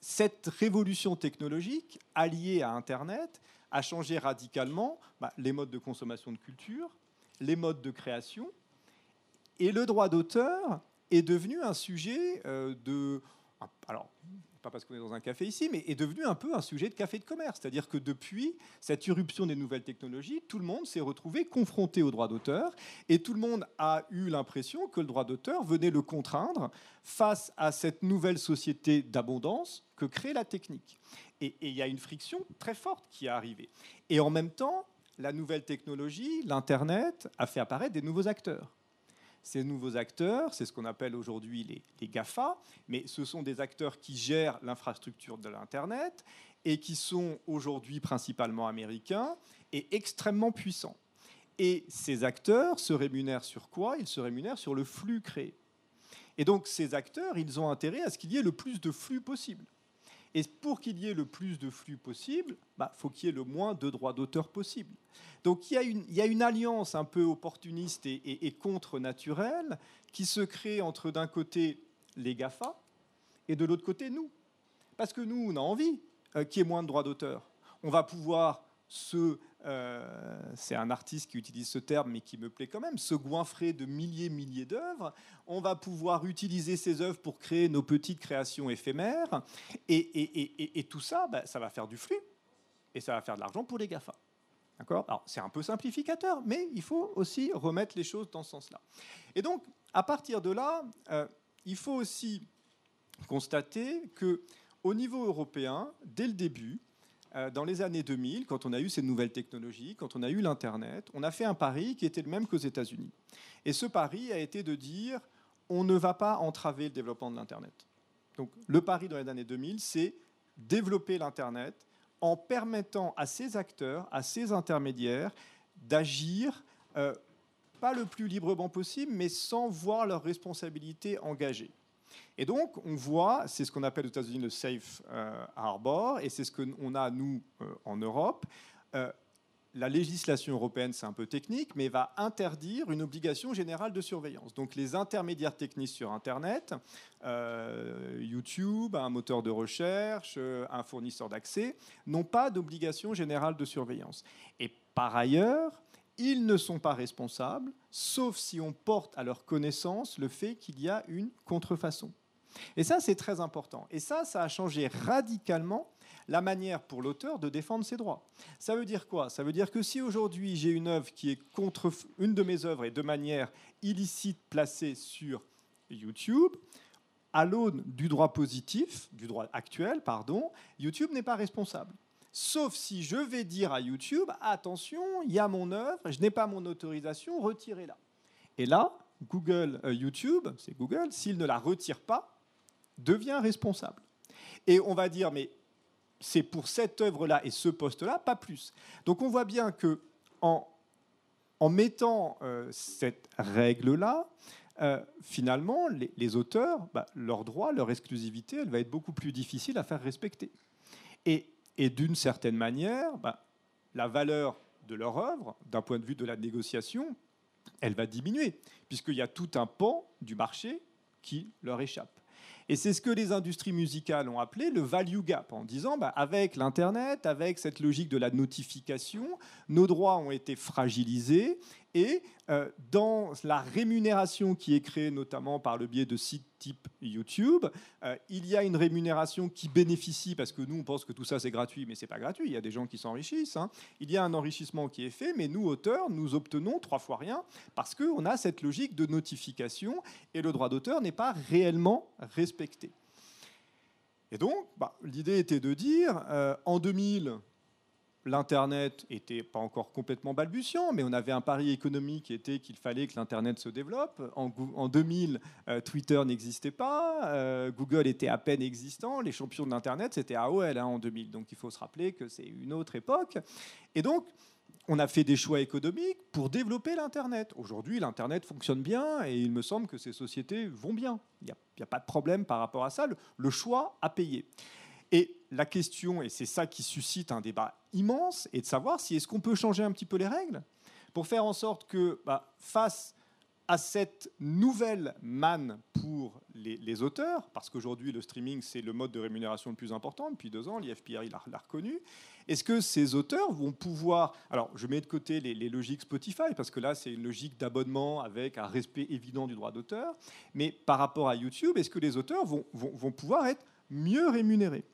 cette révolution technologique alliée à Internet a changé radicalement bah, les modes de consommation de culture, les modes de création, et le droit d'auteur est devenu un sujet euh, de... Alors, pas parce qu'on est dans un café ici, mais est devenu un peu un sujet de café de commerce. C'est-à-dire que depuis cette irruption des nouvelles technologies, tout le monde s'est retrouvé confronté au droit d'auteur et tout le monde a eu l'impression que le droit d'auteur venait le contraindre face à cette nouvelle société d'abondance que crée la technique. Et il y a une friction très forte qui est arrivée. Et en même temps, la nouvelle technologie, l'Internet, a fait apparaître des nouveaux acteurs. Ces nouveaux acteurs, c'est ce qu'on appelle aujourd'hui les, GAFA, mais ce sont des acteurs qui gèrent l'infrastructure de l'Internet et qui sont aujourd'hui principalement américains et extrêmement puissants. Et ces acteurs se rémunèrent sur quoi? Ils se rémunèrent sur le flux créé. Et donc ces acteurs, ils ont intérêt à ce qu'il y ait le plus de flux possible. Et pour qu'il y ait le plus de flux possible, il bah, faut qu'il y ait le moins de droits d'auteur possible. Donc il y, a une, il alliance un peu opportuniste et contre-naturelle qui se crée entre d'un côté les GAFA et de l'autre côté nous. Parce que nous, on a envie euh, qu'il y ait moins de droits d'auteur. On va pouvoir se... euh, c'est un artiste qui utilise ce terme, mais qui me plaît quand même, se goinfrer de milliers, milliers d'œuvres. On va pouvoir utiliser ces œuvres pour créer nos petites créations éphémères. Et, tout ça, bah, ça va faire du flux. Et ça va faire de l'argent pour les GAFA. D'accord? Alors, c'est un peu simplificateur, mais il faut aussi remettre les choses dans ce sens-là. Et donc, à partir de là, euh, il faut aussi constater que au niveau européen, dès le début, dans les années 2000, quand on a eu ces nouvelles technologies, quand on a eu l'Internet, on a fait un pari qui était le même qu'aux États-Unis. Et ce pari a été de dire on ne va pas entraver le développement de l'Internet. Donc, le pari dans les années 2000, c'est développer l'Internet en permettant à ces acteurs, à ces intermédiaires, d'agir euh, pas le plus librement possible, mais sans voir leurs responsabilités engagées. Et donc, on voit, c'est ce qu'on appelle aux États-Unis le safe euh, harbor, et c'est ce qu'on a, nous, euh, en Europe. Euh, la législation européenne, c'est un peu technique, mais va interdire une obligation générale de surveillance. Donc les intermédiaires techniques sur Internet, YouTube, un moteur de recherche, un fournisseur d'accès, n'ont pas d'obligation générale de surveillance. Et par ailleurs, ils ne sont pas responsables, sauf si on porte à leur connaissance le fait qu'il y a une contrefaçon. Et ça, c'est très important. Et ça, ça a changé radicalement la manière pour l'auteur de défendre ses droits. Ça veut dire quoi? Ça veut dire que si aujourd'hui j'ai une œuvre qui est contre une de mes œuvres et de manière illicite placée sur YouTube, à l'aune du droit positif, du droit actuel, pardon, YouTube n'est pas responsable. Sauf si je vais dire à YouTube, attention, il y a mon œuvre, je n'ai pas mon autorisation, retirez-la. Et là, Google, euh, YouTube, c'est Google, s'il ne la retire pas, devient responsable. Et on va dire, mais c'est pour cette œuvre-là et ce poste-là, pas plus. Donc on voit bien que en, mettant euh, cette règle-là, euh, finalement, les, les auteurs, bah, leur droit, leur exclusivité, elle va être beaucoup plus difficile à faire respecter. Et, et d'une certaine manière, bah, la valeur de leur œuvre, d'un point de vue de la négociation, elle va diminuer, puisqu'il y a tout un pan du marché qui leur échappe. Et c'est ce que les industries musicales ont appelé le value gap, en disant, bah, avec l'Internet, avec cette logique de la notification, nos droits ont été fragilisés et euh, dans la rémunération qui est créée notamment par le biais de sites type YouTube, euh, il y a une rémunération qui bénéficie, parce que nous on pense que tout ça c'est gratuit, mais c'est pas gratuit, il y a des gens qui s'enrichissent. hein. Il y a un enrichissement qui est fait, mais nous auteurs, nous obtenons trois fois rien, parce qu'on a cette logique de notification, et le droit d'auteur n'est pas réellement respecté. Et donc, bah, l'idée était de dire, euh, en 2000, l'Internet était pas encore complètement balbutiant, mais on avait un pari économique qui était qu'il fallait que l'Internet se développe. En, gou- en 2000, euh, Twitter n'existait pas, euh, Google était à peine existant, les champions de l'Internet, c'était AOL hein, en 2000. Donc il faut se rappeler que c'est une autre époque. Et donc, on a fait des choix économiques pour développer l'Internet. Aujourd'hui, l'Internet fonctionne bien et il me semble que ces sociétés vont bien. Il n'y a pas de problème par rapport à ça. Le, le choix a payé. Et la question, et c'est ça qui suscite un débat immense, est de savoir si est-ce qu'on peut changer un petit peu les règles pour faire en sorte que, bah, face à cette nouvelle manne pour les, auteurs, parce qu'aujourd'hui le streaming c'est le mode de rémunération le plus important, depuis deux ans l'IFPI l'a l'a reconnu, est-ce que ces auteurs vont pouvoir... Alors je mets de côté les, les logiques Spotify, parce que là c'est une logique d'abonnement avec un respect évident du droit d'auteur, mais par rapport à YouTube, est-ce que les auteurs vont, vont, vont pouvoir être mieux rémunérés?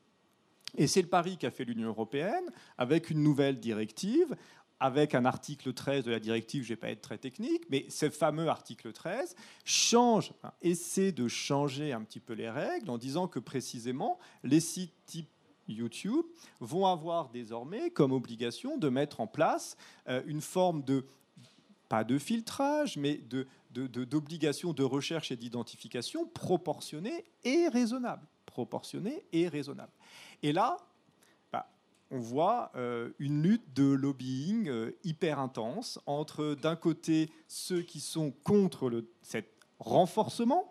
Et c'est le pari qu'a fait l'Union européenne avec une nouvelle directive, avec un article 13 de la directive, je ne vais pas être très technique, mais ce fameux article 13 change, essaie de changer un petit peu les règles en disant que précisément les sites type YouTube vont avoir désormais comme obligation de mettre en place euh, une forme de pas de filtrage, mais de, de- de- d'obligation de recherche et d'identification proportionnée et raisonnable. Proportionnée et raisonnable. Et là, bah, on voit euh, une lutte de lobbying euh, hyper intense entre, d'un côté, ceux qui sont contre le, cet renforcement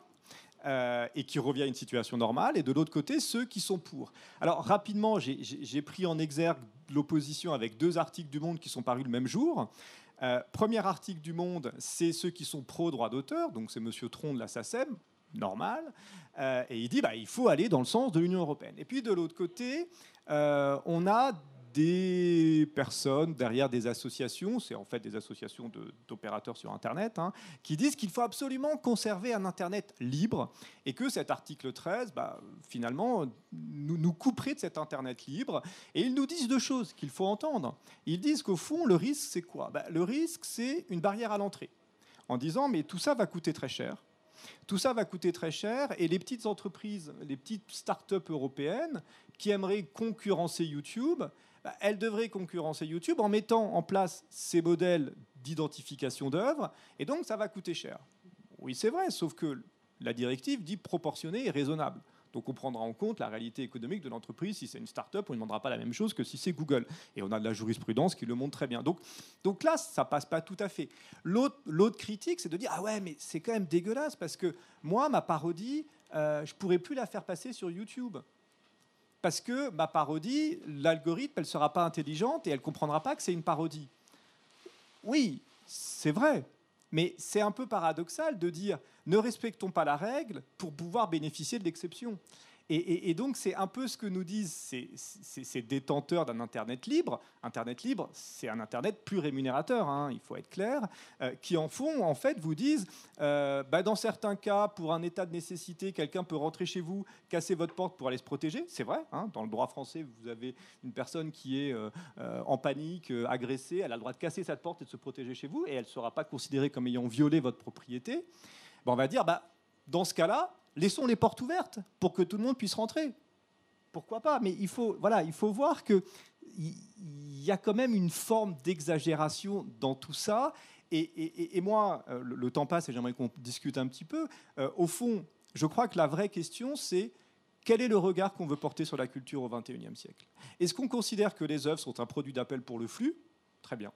euh, et qui revient à une situation normale, et de l'autre côté, ceux qui sont pour. Alors, rapidement, j'ai- pris en exergue l'opposition avec deux articles du Monde qui sont parus le même jour. Premier article du Monde, c'est ceux qui sont pro-droit d'auteur, donc c'est Monsieur Tron de la SACEM, normal, Euh, et il dit bah, il faut aller dans le sens de l'Union européenne. Et puis de l'autre côté, euh, on a des personnes derrière des associations, c'est en fait des associations d'opérateurs sur Internet, hein, qui disent qu'il faut absolument conserver un Internet libre et que cet article 13, bah, finalement, nous, nous couperait de cet Internet libre. Et ils nous disent deux choses qu'il faut entendre. Ils disent qu'au fond, le risque, c'est quoi? Bah, Le risque, c'est une barrière à l'entrée. En disant, mais tout ça va coûter très cher. Tout ça va coûter très cher et les petites entreprises, les petites start-up européennes qui aimeraient concurrencer YouTube, bah, elles devraient concurrencer YouTube en mettant en place ces modèles d'identification d'œuvres et donc ça va coûter cher. Oui, c'est vrai, sauf que la directive dit proportionné et raisonnable. Donc on prendra en compte la réalité économique de l'entreprise. Si c'est une start-up, on ne demandera pas la même chose que si c'est Google. Et on a de la jurisprudence qui le montre très bien. Donc, donc là, ça passe pas tout à fait. L'autre critique, c'est de dire ah ouais, mais c'est quand même dégueulasse parce que moi, ma parodie, euh, je pourrais plus la faire passer sur YouTube. Parce que ma parodie, l'algorithme, elle sera pas intelligente et elle comprendra pas que c'est une parodie. oui, c'est vrai. Mais c'est un peu paradoxal de dire ne respectons pas la règle pour pouvoir bénéficier de l'exception. Et, donc, c'est un peu ce que nous disent ces, détenteurs d'un Internet libre. Internet libre, c'est un Internet plus rémunérateur, hein, il faut être clair, euh, qui en fond, en fait, vous disent, euh, bah, dans certains cas, pour un état de nécessité, quelqu'un peut rentrer chez vous, casser votre porte pour aller se protéger. C'est vrai, hein, dans le droit français, vous avez une personne qui est euh, en panique, agressée, elle a le droit de casser cette porte et de se protéger chez vous, et elle ne sera pas considérée comme ayant violé votre propriété. Ben, on va dire, bah, dans ce cas-là, laissons les portes ouvertes pour que tout le monde puisse rentrer. Pourquoi pas? Mais il faut, voilà, il faut voir que il y a quand même une forme d'exagération dans tout ça. Et, moi, euh, le, le temps passe et j'aimerais qu'on discute un petit peu. Euh, au fond, je crois que la vraie question, c'est quel est le regard qu'on veut porter sur la culture au XXIe siècle? Est-ce qu'on considère que les œuvres sont un produit d'appel pour le flux? Très bien.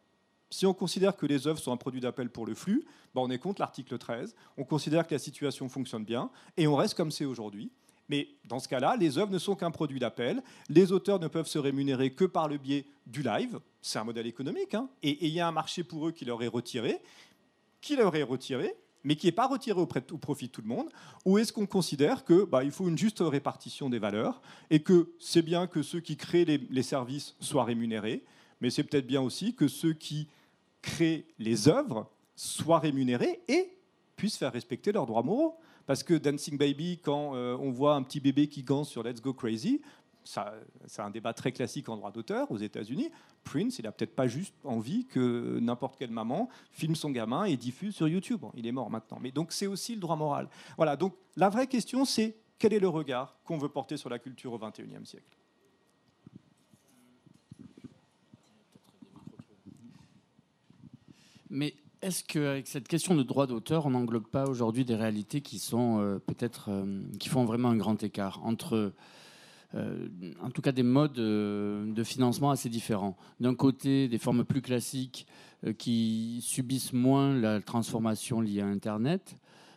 Si on considère que les œuvres sont un produit d'appel pour le flux, ben on est contre l'article 13. On considère que la situation fonctionne bien et on reste comme c'est aujourd'hui. Mais dans ce cas-là, les œuvres ne sont qu'un produit d'appel. Les auteurs ne peuvent se rémunérer que par le biais du live. C'est un modèle économique. hein. Et il y a un marché pour eux qui leur est retiré, qui leur est retiré, mais qui n'est pas retiré au, profit de tout le monde Ou est-ce qu'on considère que bah, il faut une juste répartition des valeurs et que c'est bien que ceux qui créent les services soient rémunérés, mais c'est peut-être bien aussi que ceux qui créent les œuvres soient rémunérés et puissent faire respecter leurs droits moraux Parce que Dancing Baby, quand euh, on voit un petit bébé qui danse sur Let's Go Crazy, c'est un débat très classique en droit d'auteur aux États-Unis. Prince, il a peut-être pas juste envie que n'importe quelle maman filme son gamin et diffuse sur YouTube. Il est mort maintenant. Mais donc c'est aussi le droit moral. Voilà. Donc la vraie question, c'est quel est le regard qu'on veut porter sur la culture au XXIe siècle? Mais est-ce qu'avec cette question de droit d'auteur, on n'englobe pas aujourd'hui des réalités qui sont euh, peut-être euh, qui font vraiment un grand écart entre euh, en tout cas des modes de financement assez différents? D'un côté, des formes plus classiques qui subissent moins la transformation liée à Internet.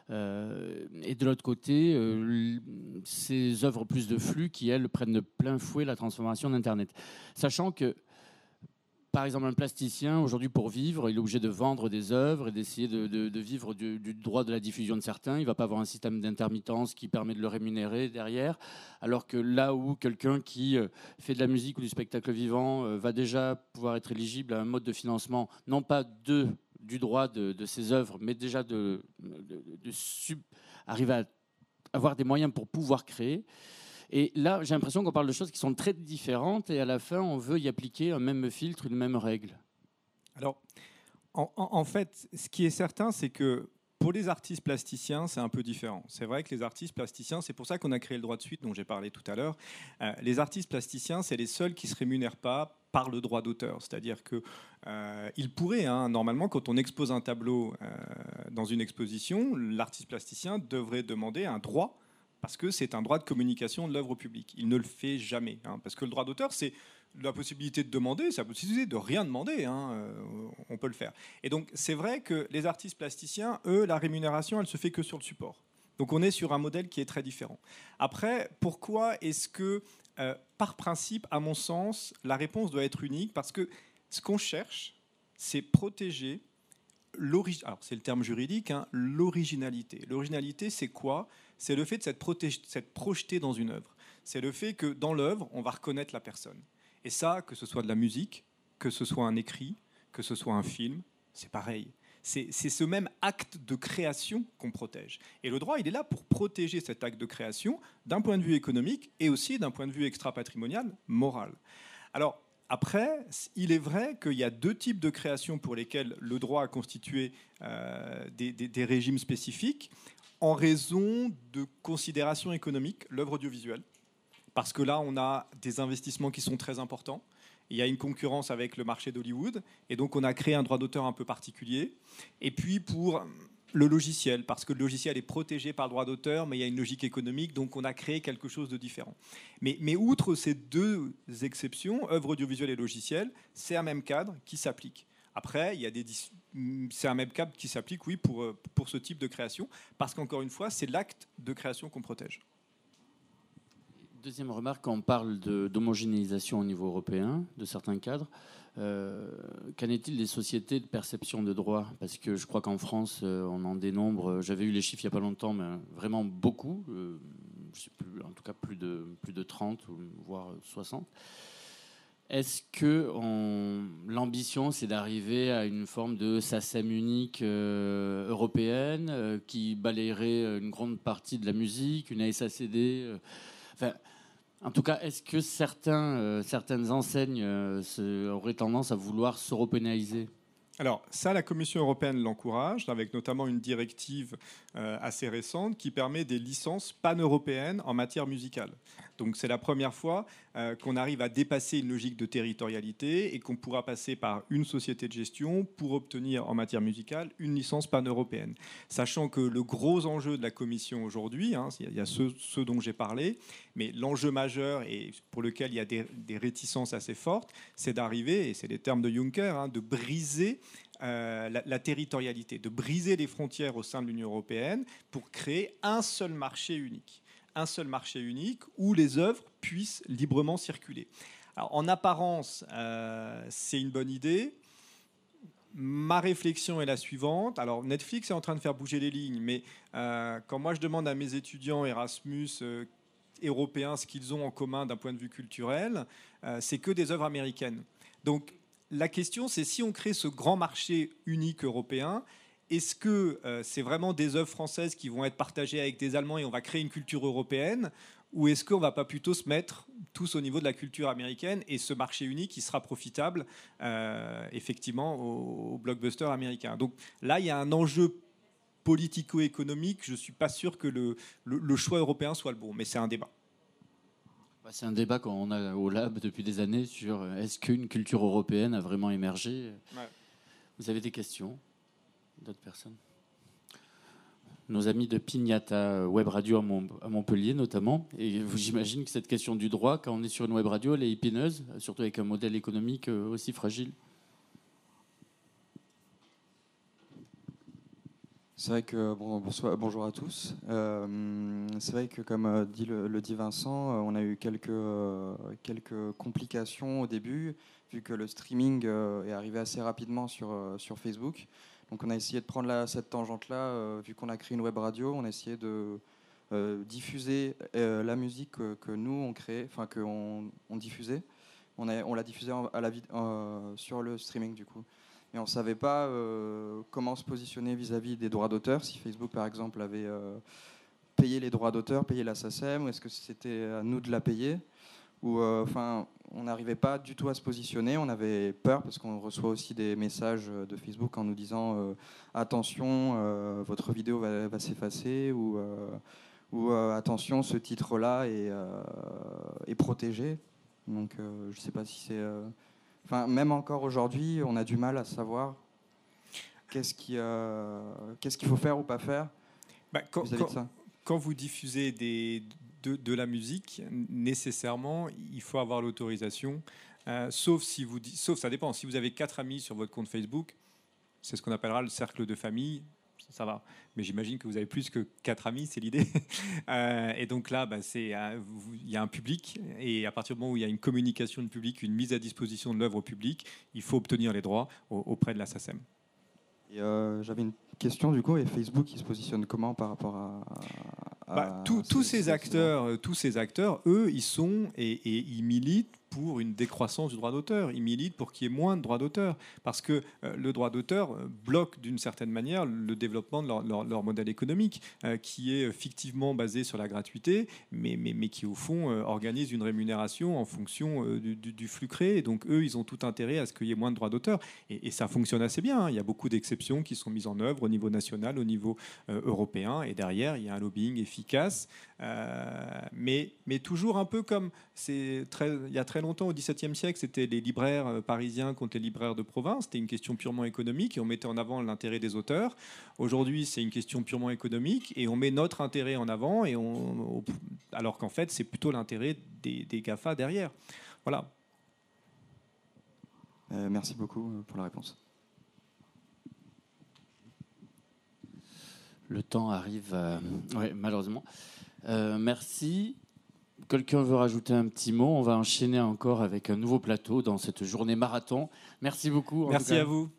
Et de l'autre côté, ces œuvres plus de flux qui, elles, prennent de plein fouet la transformation d'Internet. Sachant que par exemple, un plasticien, aujourd'hui, pour vivre, il est obligé de vendre des œuvres et d'essayer de, vivre du, droit de la diffusion de certains. Il ne va pas avoir un système d'intermittence qui permet de le rémunérer derrière. Alors que là où quelqu'un qui euh, fait de la musique ou du spectacle vivant euh, va déjà pouvoir être éligible à un mode de financement, non pas de, du droit de, ses œuvres, mais déjà de, arriver à avoir des moyens pour pouvoir créer. Et là, j'ai l'impression qu'on parle de choses qui sont très différentes et à la fin, on veut y appliquer un même filtre, une même règle. Alors, en, fait, ce qui est certain, c'est que pour les artistes plasticiens, c'est un peu différent. C'est vrai que les artistes plasticiens, c'est pour ça qu'on a créé le droit de suite dont j'ai parlé tout à l'heure. Euh, les artistes plasticiens, c'est les seuls qui se rémunèrent pas par le droit d'auteur. C'est-à-dire que euh, pourraient, hein, normalement, quand on expose un tableau euh, dans une exposition, l'artiste plasticien devrait demander un droit parce que c'est un droit de communication de l'œuvre public. Il ne le fait jamais, hein, parce que le droit d'auteur, c'est la possibilité de demander, c'est la possibilité de rien demander, hein, euh, on peut le faire. Et donc c'est vrai que les artistes plasticiens, eux, la rémunération, elle se fait que sur le support. Donc on est sur un modèle qui est très différent. Après, pourquoi est-ce que, euh, par principe, à mon sens, la réponse doit être unique? Parce que ce qu'on cherche, c'est protéger l'origine. Alors c'est le terme juridique, hein, l'originalité. L'originalité, c'est quoi? C'est le fait de s'être projeté dans une œuvre. C'est le fait que dans l'œuvre, on va reconnaître la personne. Et ça, que ce soit de la musique, que ce soit un écrit, que ce soit un film, c'est pareil. C'est ce même acte de création qu'on protège. Et le droit, il est là pour protéger cet acte de création d'un point de vue économique et aussi d'un point de vue extra-patrimonial, moral. Alors, après, il est vrai qu'il y a deux types de créations pour lesquelles le droit a constitué euh, des régimes spécifiques en raison de considérations économiques, l'œuvre audiovisuelle. Parce que là, on a des investissements qui sont très importants. Il y a une concurrence avec le marché d'Hollywood. Et donc, on a créé un droit d'auteur un peu particulier. Et puis, pour le logiciel, parce que le logiciel est protégé par le droit d'auteur, mais il y a une logique économique, donc on a créé quelque chose de différent. Mais, mais outre ces deux exceptions, œuvre audiovisuelle et logiciel, c'est un même cadre qui s'applique. Après, il y a des c'est un même cadre qui s'applique, oui, pour, euh, pour ce type de création, parce qu'encore une fois, c'est l'acte de création qu'on protège. Deuxième remarque, on parle d'homogénéisation au niveau européen de certains cadres. Euh, Qu'en est-il des sociétés de perception de droit Parce que je crois qu'en France, euh, on en dénombre, j'avais eu les chiffres il n'y a pas longtemps, mais vraiment beaucoup, en tout cas plus de, plus de 30, ou voire 60. Est-ce que on- l'ambition, c'est d'arriver à une forme de SACEM unique euh, européenne euh, qui balayerait euh, une grande partie de la musique, une ASACD enfin, En tout cas, est-ce que certains, certaines enseignes se- auraient tendance à vouloir s'européaniser Alors, ça, la Commission européenne l'encourage, avec notamment une directive assez récente qui permet des licences pan-européennes en matière musicale. Donc, c'est la première fois euh, qu'on arrive à dépasser une logique de territorialité et qu'on pourra passer par une société de gestion pour obtenir en matière musicale une licence pan-européenne. Sachant que le gros enjeu de la Commission aujourd'hui, hein, il y a ceux, dont j'ai parlé, mais l'enjeu majeur et pour lequel il y a des, réticences assez fortes, c'est d'arriver, et c'est les termes de Juncker, hein, de briser euh, la territorialité, de briser les frontières au sein de l'Union européenne pour créer un seul marché unique. Un seul marché unique où les œuvres puissent librement circuler. En apparence, euh, c'est une bonne idée. Ma réflexion est la suivante. Alors, Netflix est en train de faire bouger les lignes, mais euh, quand moi je demande à mes étudiants Erasmus euh, européens ce qu'ils ont en commun d'un point de vue culturel, c'est que des œuvres américaines. Donc, la question, c'est si on crée ce grand marché unique européen, est-ce que euh, c'est vraiment des œuvres françaises qui vont être partagées avec des Allemands et on va créer une culture européenne? Ou est-ce qu'on va pas plutôt se mettre tous au niveau de la culture américaine et ce marché unique qui sera profitable euh, effectivement aux, aux blockbusters américains Donc là, il y a un enjeu politico-économique. Je ne suis pas sûr que le, le- le choix européen soit le bon, mais c'est un débat. Bah, C'est un débat qu'on a au lab depuis des années sur euh, est-ce qu'une culture européenne a vraiment émergé? Ouais. Vous avez des questions? D'autres personnes Nos amis de Pignata Web Radio à, Mont- à Montpellier notamment. Et j'imagine que cette question du droit, quand on est sur une web radio, elle est épineuse, surtout avec un modèle économique euh, aussi fragile. C'est vrai que bon, bonjour à tous. Euh, c'est vrai que comme euh, dit le, dit Vincent, on a eu quelques complications au début vu que le streaming euh, est arrivé assez rapidement sur euh, sur Facebook. Donc on a essayé de prendre cette tangente là vu qu'on a créé une web radio, on a essayé de euh, diffuser euh, la musique que, nous on créait, enfin que on, diffusait. On a- on l'a diffusée euh, sur le streaming du coup et on ne savait pas euh, comment se positionner vis-à-vis des droits d'auteur, si Facebook par exemple avait euh, payé les droits d'auteur, payé la SACEM, ou est-ce que c'était à nous de la payer ou euh, enfin on n'arrivait pas du tout à se positionner, on avait peur parce qu'on reçoit aussi des messages de Facebook en nous disant euh, attention euh, votre vidéo va, va s'effacer ou, euh, ou euh, attention ce titre là est, euh, est protégé. Donc euh, je ne sais pas si c'est euh, Enfin, même encore aujourd'hui, on a du mal à savoir qu'est-ce qui, euh, qu'est-ce qu'il faut faire ou pas faire Bah, quand, vis-à-vis de quand- ça. quand vous diffusez des, de, la musique, nécessairement, il faut avoir l'autorisation. euh, sauf si vous, sauf ça dépend. Si vous avez quatre amis sur votre compte Facebook, c'est ce qu'on appellera le cercle de famille. Ça va. Mais j'imagine que vous avez plus que quatre amis, c'est l'idée. Euh, et donc là, bah, c'est, euh, il y a un public. Et à partir du moment où il y a une communication de public, une mise à disposition de l'œuvre au public, il faut obtenir les droits au- auprès de la SACEM. J'avais une question du coup, et Facebook, il se positionne comment par rapport à. à- Bah, tous- tous ces acteurs, euh, tous ces acteurs, eux, ils sont et, et ils militent pour une décroissance du droit d'auteur. Ils militent pour qu'il y ait moins de droits d'auteur, parce que euh, le droit d'auteur euh, bloque d'une certaine manière le développement de leur, modèle économique, euh, qui est fictivement basé sur la gratuité, mais, mais, mais qui au fond organise une rémunération en fonction du, flux créé. Donc eux, ils ont tout intérêt à ce qu'il y ait moins de droits d'auteur, et, ça fonctionne assez bien. hein. Il y a beaucoup d'exceptions qui sont mises en œuvre au niveau national, au niveau européen, et derrière, il y a un lobbying efficace, mais, mais toujours un peu comme c'est très, il y a très longtemps, au XVIIe siècle, c'était les libraires euh, parisiens contre les libraires de province. C'était une question purement économique et on mettait en avant l'intérêt des auteurs. Aujourd'hui, c'est une question purement économique et on met notre intérêt en avant, et on, alors qu'en fait, c'est plutôt l'intérêt des, des GAFA derrière. Voilà. Euh, merci beaucoup euh, pour la réponse. Le temps arrive, euh, ouais, malheureusement. Euh, merci quelqu'un veut rajouter un petit mot, on va enchaîner encore avec un nouveau plateau dans cette journée marathon. Merci beaucoup. Merci à vous.